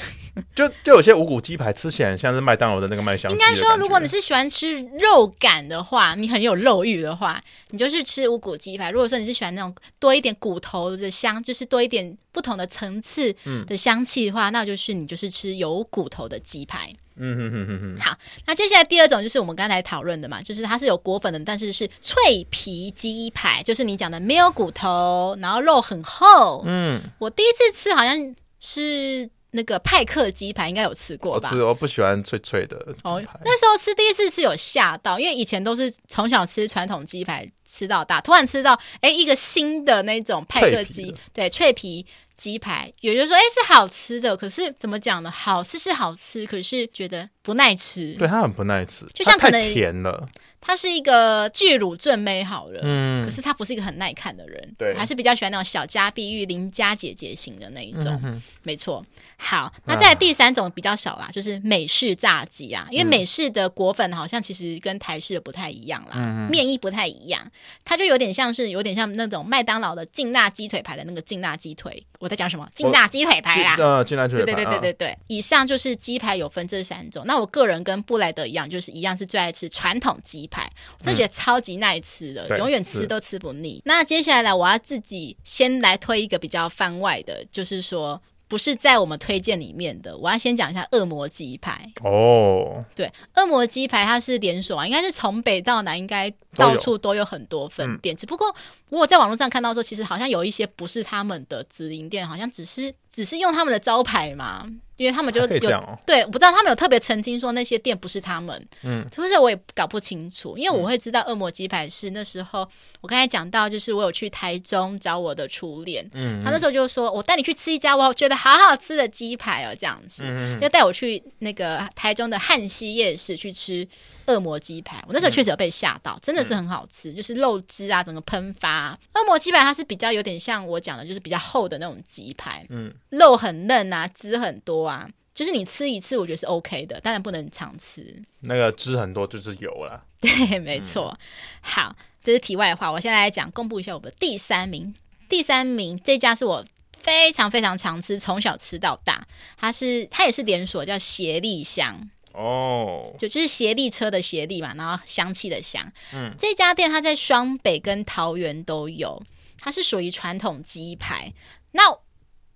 A: 就就有些无骨鸡排吃起来像是麦当劳的那个麦香鸡。应该说，
B: 如果你是喜欢吃。肉感的话，你很有肉欲的话，你就去吃无骨鸡排。如果说你是喜欢那种多一点骨头的香，就是多一点不同的层次的香气的话，嗯、那就是你就是吃有骨头的鸡排。嗯哼哼哼哼。好，那接下来第二种就是我们刚才讨论的嘛，就是它是有裹粉的，但是是脆皮鸡排，就是你讲的没有骨头，然后肉很厚。嗯，我第一次吃好像是。那个派克鸡排应该有吃过吧？
A: 我吃，我不喜欢脆脆的。哦，
B: 那时候吃第一次是有吓到，因为以前都是从小吃传统鸡排吃到大，突然吃到哎一个新的那种派克鸡，对，脆皮鸡排，有人说哎是好吃的，可是怎么讲呢？好吃是好吃，可是觉得不耐吃。
A: 对，他很不耐吃，
B: 就像可能
A: 太甜了。
B: 他是一个巨乳正妹好了，嗯，可是他不是一个很耐看的人，
A: 对，
B: 还是比较喜欢那种小家碧玉邻家姐姐型的那一种，嗯、没错。好，那再第三种比较少啦，啊、就是美式炸鸡啊，因为美式的果粉好像其实跟台式的不太一样啦，嗯、面衣不太一样，它就有点像是有点像那种麦当劳的劲辣鸡腿排的那个劲辣鸡腿。我在讲什么？劲辣鸡腿排啦，
A: 呃，劲辣鸡腿排，
B: 对对对对对对。啊、以上就是鸡排有分这三种，那我个人跟布莱德一样，就是一样是最爱吃传统鸡排，我真的觉得超级耐吃的，嗯、永远吃都吃不腻。那接下来我要自己先来推一个比较番外的，就是说。不是在我们推荐里面的，我要先讲一下恶魔鸡排
A: 哦。
B: 对，恶魔鸡排它是连锁啊，应该是从北到南，应该到处都有很多分店。嗯、只不过我在网络上看到说，其实好像有一些不是他们的直营店，好像只是只是用他们的招牌嘛。因为他们就有。对，我不知道他们有特别澄清说那些店不是他们，
C: 嗯，
B: 就是我也搞不清楚，因为我会知道恶魔鸡排是那时候我刚才讲到，就是我有去台中找我的初恋，嗯，他那时候就说我带你去吃一家我觉得好好吃的鸡排哦，这样子，嗯，就带我去那个台中的汉西夜市去吃恶魔鸡排，我那时候确实有被吓到，真的是很好吃，就是肉汁啊整个喷发。恶魔鸡排它是比较有点像我讲的，就是比较厚的那种鸡排，嗯，肉很嫩啊，汁很多啊。就是你吃一次，我觉得是 OK 的，当然不能常吃。
C: 那个汁很多就是油了。
B: 对，没错。嗯、好，这是题外话。我现在来讲，公布一下我的第三名。第三名这家是我非常非常常吃，从小吃到大。它是它也是连锁，叫协力香。哦，就就是协力车的协力嘛，然后香气的香。嗯，这家店它在双北跟桃园都有，它是属于传统鸡排。那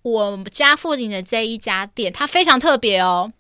B: 我家附近的这一家店，它非常特别哦。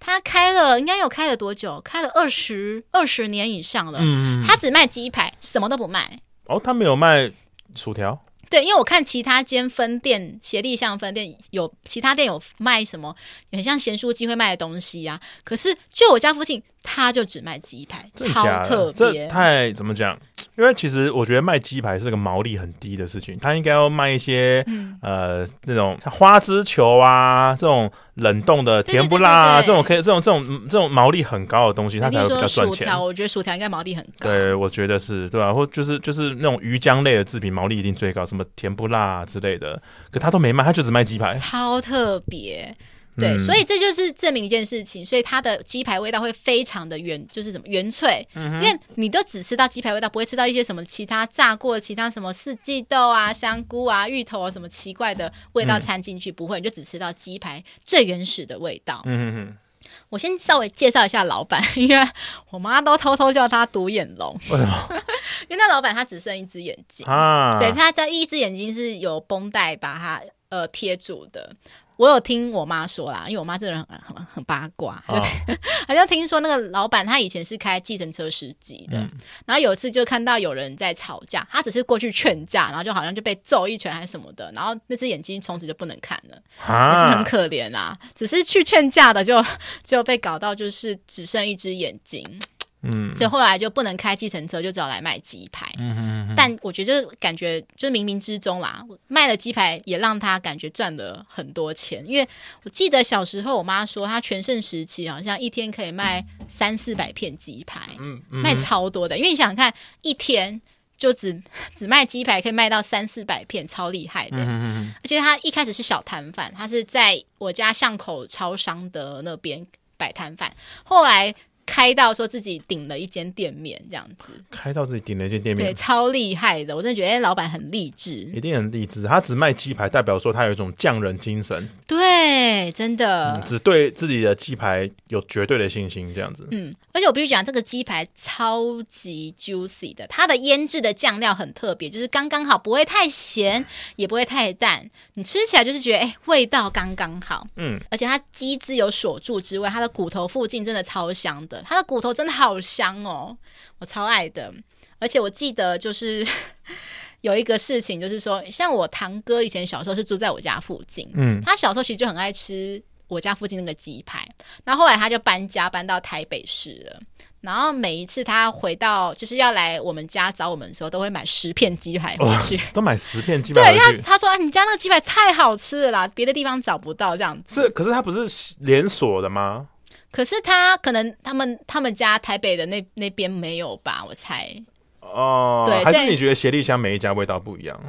B: 它开了，应该有开了多久？开了二十二十年以上了。嗯，它只卖鸡排，什么都不卖。
C: 哦，它没有卖薯条。
B: 对，因为我看其他间分店，协力巷分店有其他店有卖什么，很像咸酥鸡会卖的东西呀、啊。可是就我家附近，他就只卖鸡排，超特别。
C: 这太怎么讲？因为其实我觉得卖鸡排是个毛利很低的事情，他应该要卖一些、嗯、呃那种花枝球啊，这种冷冻的甜不辣啊，这种可以这种这种这种毛利很高的东西，他才会比较赚钱。薯条，
B: 我觉得薯条应该毛利很高。
C: 对，我觉得是对吧、啊？或就是就是那种鱼浆类的制品，毛利一定最高，什么甜不辣、啊、之类的，可他都没卖，他就只卖鸡排，
B: 超特别。对，所以这就是证明一件事情，所以它的鸡排味道会非常的原，就是什么原脆，嗯、因为你都只吃到鸡排味道，不会吃到一些什么其他炸过其他什么四季豆啊、香菇啊、芋头啊什么奇怪的味道掺进去，嗯、不会，你就只吃到鸡排最原始的味道。嗯哼，我先稍微介绍一下老板，因为我妈都偷偷叫他独眼龙，为什么？因为那老板他只剩一只眼睛啊，对，他在一只眼睛是有绷带把它呃贴住的。我有听我妈说啦，因为我妈这个人很很很八卦，好像、哦、听说那个老板他以前是开计程车司机的，嗯、然后有一次就看到有人在吵架，他只是过去劝架，然后就好像就被揍一拳还是什么的，然后那只眼睛从此就不能看了，啊、也是很可怜啊。只是去劝架的就 就被搞到就是只剩一只眼睛。嗯，所以后来就不能开计程车，就只好来卖鸡排。嗯哼哼，但我觉得就感觉就是冥冥之中啦，卖了鸡排也让他感觉赚了很多钱。因为我记得小时候我妈说，她全盛时期好像一天可以卖三四百片鸡排，嗯，嗯，卖超多的。因为你想想看，一天就只 只卖鸡排可以卖到三四百片，超厉害的。嗯哼哼，而且他一开始是小摊贩，他是在我家巷口超商的那边摆摊贩，后来。开到说自己顶了一间店面这样子，
C: 开到自己顶了一间店面，
B: 对，超厉害的。我真的觉得，哎，老板很励志，
C: 一定很励志。他只卖鸡排，代表说他有一种匠人精神。
B: 对，真的，
C: 嗯，只对自己的鸡排有绝对的信心，这样子。
B: 嗯，而且我必须讲，这个鸡排超级 juicy 的，它的腌制的酱料很特别，就是刚刚好，不会太咸，也不会太淡，你吃起来就是觉得，哎，味道刚刚好。嗯，而且它鸡汁有锁住之外，它的骨头附近真的超香的。它的骨头真的好香哦，我超爱的。而且我记得就是 有一个事情，就是说，像我堂哥以前小时候是住在我家附近，嗯，他小时候其实就很爱吃我家附近那个鸡排。然后后来他就搬家搬到台北市了。然后每一次他回到就是要来我们家找我们的时候，都会买十片鸡排回去，
C: 都买十片鸡 排。
B: 对，他他说啊，你家那个鸡排太好吃了啦，别的地方找不到这样子。
C: 是，可是他不是连锁的吗？
B: 可是他可能他们他们家台北的那那边没有吧，我猜。
C: 哦，对，还是你觉得协力香每一家味道不一样？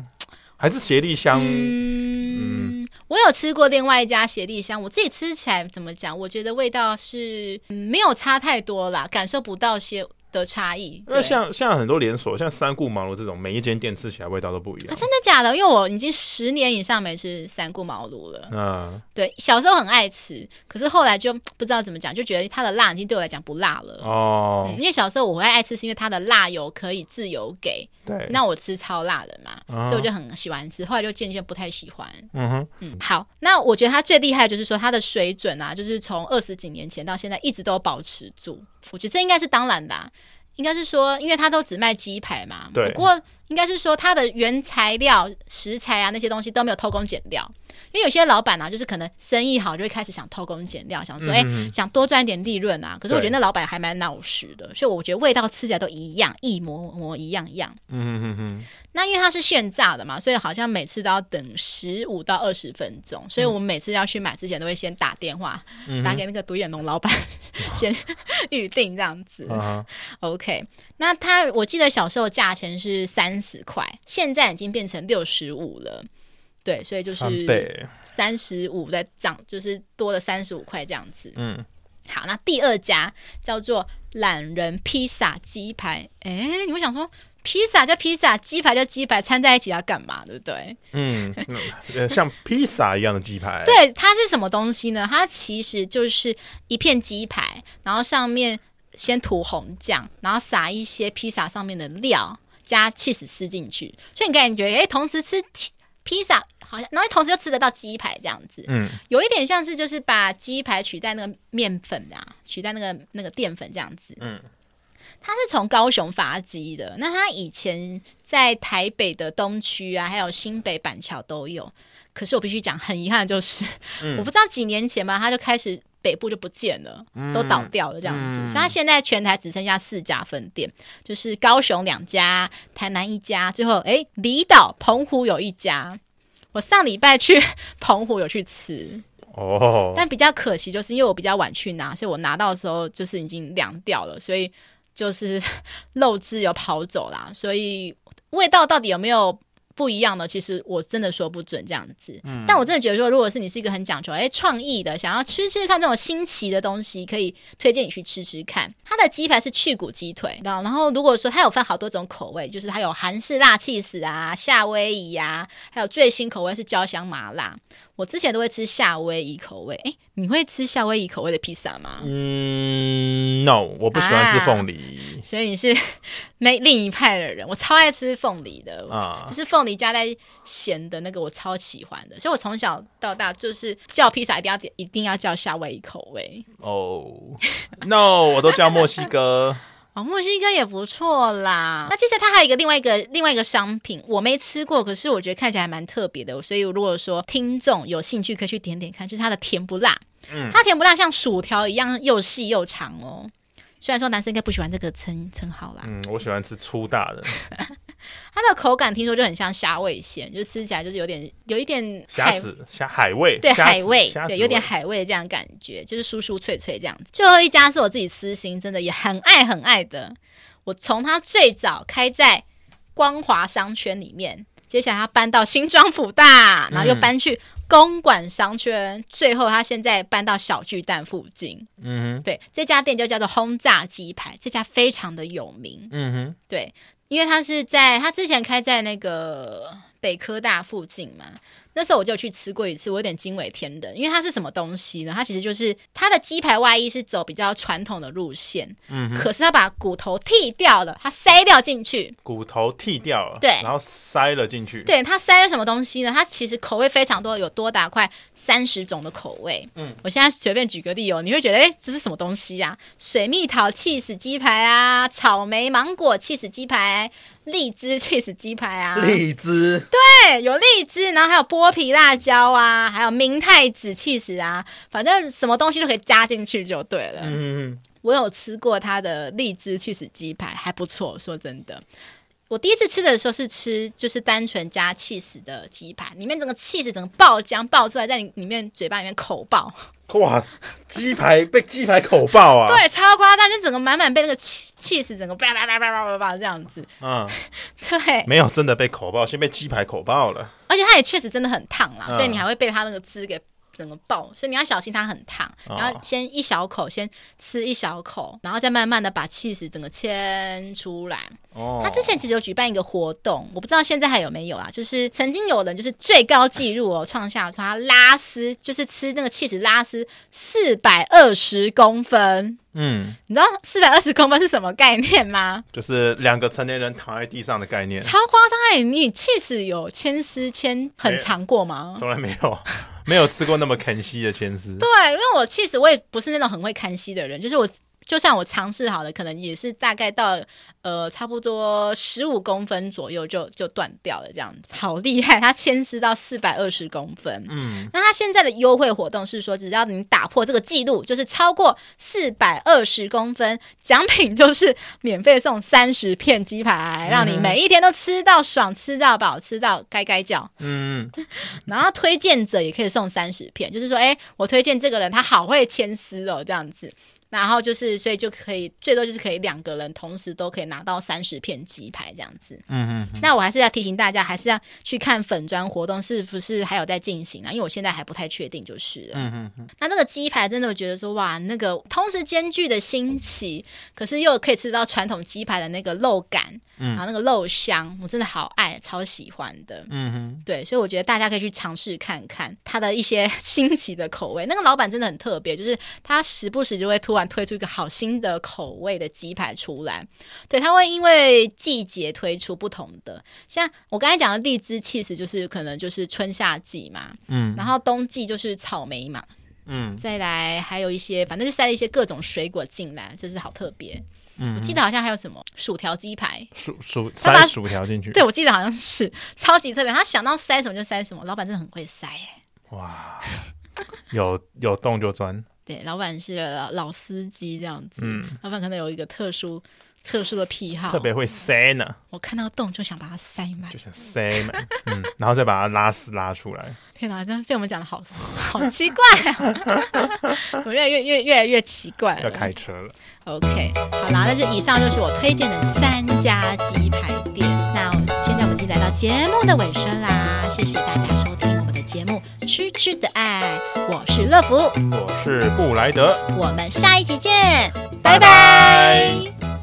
C: 还是协力香？嗯，
B: 嗯，我有吃过另外一家协力香，我自己吃起来怎么讲？我觉得味道是，嗯，没有差太多啦，感受不到些。的差异，因
C: 为像像很多连锁，像三顾茅庐这种，每一间店吃起来味道都不一样。
B: 啊，真的假的？因为我已经十年以上没吃三顾茅庐了。嗯，对，小时候很爱吃，可是后来就不知道怎么讲，就觉得它的辣已经对我来讲不辣了。哦、嗯，因为小时候我会爱吃，是因为它的辣油可以自由给。对，那我吃超辣的嘛，嗯、所以我就很喜欢吃。后来就渐渐不太喜欢。嗯哼，嗯，好，那我觉得它最厉害就是说它的水准啊，就是从二十几年前到现在一直都保持住。我觉得这应该是当然的、啊。应该是说，因为他都只卖鸡排嘛。对。不过应该是说，它的原材料、食材啊那些东西都没有偷工减料，因为有些老板啊，就是可能生意好就会开始想偷工减料，想说哎、想多赚一点利润啊。可是我觉得那老板还蛮老实的，所以我觉得味道吃起来都一样，一模模一样样。
C: 嗯嗯嗯。
B: 那因为它是现炸的嘛，所以好像每次都要等十五到二十分钟，所以我们每次要去买之前都会先打电话、嗯、打给那个独眼龙老板，先 预定这样子。
C: 嗯、
B: OK，那他我记得小时候价钱是三十块，现在已经变成六十五了。对，所以就是三十五再涨，就是多了三十五块这样子。
C: 嗯，
B: 好，那第二家叫做懒人披萨鸡排。哎，你会想说，披萨叫披萨，鸡排叫鸡排，掺在一起要干嘛？对不对？
C: 嗯，呃，像披萨一样的鸡排。
B: 对，它是什么东西呢？它其实就是一片鸡排，然后上面先涂红酱，然后撒一些披萨上面的料，加起司吃进去。所以你感觉，哎，同时吃披萨。好像，然后同时又吃得到鸡排这样子，
C: 嗯，
B: 有一点像是就是把鸡排取代那个面粉啊，取代那个那个淀粉这样子，
C: 嗯，
B: 他是从高雄发迹的，那他以前在台北的东区啊，还有新北板桥都有，可是我必须讲，很遗憾就是，嗯、我不知道几年前吧，他就开始北部就不见了，嗯、都倒掉了这样子，嗯、所以他现在全台只剩下四家分店，就是高雄两家，台南一家，最后哎，离岛澎湖有一家。我上礼拜去 澎湖有去吃
C: 哦，oh.
B: 但比较可惜，就是因为我比较晚去拿，所以我拿到的时候就是已经凉掉了，所以就是 肉质有跑走啦，所以味道到底有没有？不一样的，其实我真的说不准这样子。嗯，但我真的觉得说，如果是你是一个很讲求哎创意的，想要吃吃看这种新奇的东西，可以推荐你去吃吃看。它的鸡排是去骨鸡腿，然后如果说它有分好多种口味，就是它有韩式辣气死啊、夏威夷啊，还有最新口味是焦香麻辣。我之前都会吃夏威夷口味，哎，你会吃夏威夷口味的披萨吗？
C: 嗯，no，我不喜欢吃凤梨，
B: 啊、所以你是 没另一派的人。我超爱吃凤梨的，啊，就是凤梨加在咸的那个，我超喜欢的。所以我从小到大就是叫披萨一定要点，一定要叫夏威夷口味。
C: 哦、oh,，no，我都叫墨西哥。
B: 哦，墨西哥也不错啦。那接下来它还有一个另外一个另外一个商品，我没吃过，可是我觉得看起来还蛮特别的。所以如果说听众有兴趣，可以去点点看，就是它的甜不辣。嗯，它甜不辣像薯条一样又细又长哦。虽然说男生应该不喜欢这个称称号啦。
C: 嗯，我喜欢吃粗大的。
B: 它的口感听说就很像虾味鲜，就吃起来就是有点有一点
C: 虾子虾海味，
B: 对海味，对有点海味的这样感觉，就是酥酥脆脆这样子。最后一家是我自己私心，真的也很爱很爱的。我从它最早开在光华商圈里面，接下来它搬到新庄辅大，然后又搬去公馆商圈，嗯、最后他现在搬到小巨蛋附近。
C: 嗯哼，
B: 对，这家店就叫做轰炸鸡排，这家非常的有名。
C: 嗯哼，
B: 对。因为他是在他之前开在那个北科大附近嘛。那时候我就去吃过一次，我有点惊为天人，因为它是什么东西呢？它其实就是它的鸡排外衣是走比较传统的路线，嗯，可是它把骨头剃掉了，它塞掉进去，
C: 骨头剃掉了，
B: 对，
C: 然后塞了进去，
B: 对，它塞了什么东西呢？它其实口味非常多，有多达快三十种的口味，嗯，我现在随便举个例哦，你会觉得哎，这是什么东西呀？水蜜桃起司鸡排啊，草莓芒果起司鸡排。荔枝起司鸡排啊，
C: 荔枝
B: 对，有荔枝，然后还有剥皮辣椒啊，还有明太子起司啊，反正什么东西都可以加进去就对了。嗯，我有吃过它的荔枝起司鸡排，还不错。说真的，我第一次吃的时候是吃就是单纯加气死的鸡排，里面整个气死整个爆浆爆出来，在你里面嘴巴里面口爆。
C: 哇，鸡排被鸡排口爆啊！
B: 对，超夸张，就整个满满被那个气气死整个叭叭叭叭叭叭叭这样子。嗯，对，
C: 没有真的被口爆，先被鸡排口爆了。
B: 而且它也确实真的很烫啦，
C: 嗯、
B: 所以你还会被它那个汁给。整个爆，所以你要小心它很烫，然后先一小口，先吃一小口，然后再慢慢的把起司整个牵出来。哦，他之前其实有举办一个活动，我不知道现在还有没有啊？就是曾经有人就是最高纪录哦，创下说他拉丝，就是吃那个起司拉丝四百二十公分。嗯，你知道四百二十公分是什么概念吗？
C: 就是两个成年人躺在地上的概念。
B: 超夸张哎！你起司有牵丝牵很长过吗？
C: 从来没有。没有吃过那么啃吸的牵丝，
B: 对，因为我其实我也不是那种很会看吸的人，就是我就算我尝试好了，可能也是大概到呃差不多十五公分左右就就断掉了，这样子。好厉害。它牵丝到四百二十公分，嗯，那它现在的优惠活动是说，只要你打破这个记录，就是超过四百二十公分，奖品就是免费送三十片鸡排，让你每一天都吃到爽，吃到饱，吃到该该叫，嗯，然后推荐者也可以送三十片，就是说，哎，我推荐这个人，他好会牵丝哦，这样子。然后就是，所以就可以最多就是可以两个人同时都可以拿到三十片鸡排这样子。嗯嗯。那我还是要提醒大家，还是要去看粉砖活动是不是还有在进行啊？因为我现在还不太确定，就是了。嗯嗯。那这个鸡排真的我觉得说哇，那个同时兼具的新奇，可是又可以吃到传统鸡排的那个肉感，然后那个肉香，我真的好爱，超喜欢的。嗯哼。对，所以我觉得大家可以去尝试看看它的一些 新奇的口味。那个老板真的很特别，就是他时不时就会突然。推出一个好新的口味的鸡排出来，对，它会因为季节推出不同的，像我刚才讲的荔枝其实就是可能就是春夏季嘛，嗯，然后冬季就是草莓嘛，嗯，再来还有一些，反正就塞了一些各种水果进来，就是好特别。嗯，我记得好像还有什么薯条鸡排，
C: 薯薯塞薯条进去，
B: 对，我记得好像是超级特别，他想到塞什么就塞什么，老板真的很会塞，欸，哇，
C: 有有洞就钻。
B: 对，老板是老司机这样子。嗯，老板可能有一个特殊、特殊的癖好，
C: 特别会塞呢。
B: 我看到洞就想把它塞满，
C: 就想塞满，嗯，然后再把它拉丝拉出来。
B: 天哪，这被我们讲的好 好奇怪啊！怎么越来越越越来越奇怪？
C: 要开车了。
B: OK，好啦，那就以上就是我推荐的三家鸡排店。那现在我们已经来到节目的尾声啦，谢谢大家节目痴痴的爱我是乐福。
C: 我是布莱德。
B: 我们下一集见拜拜。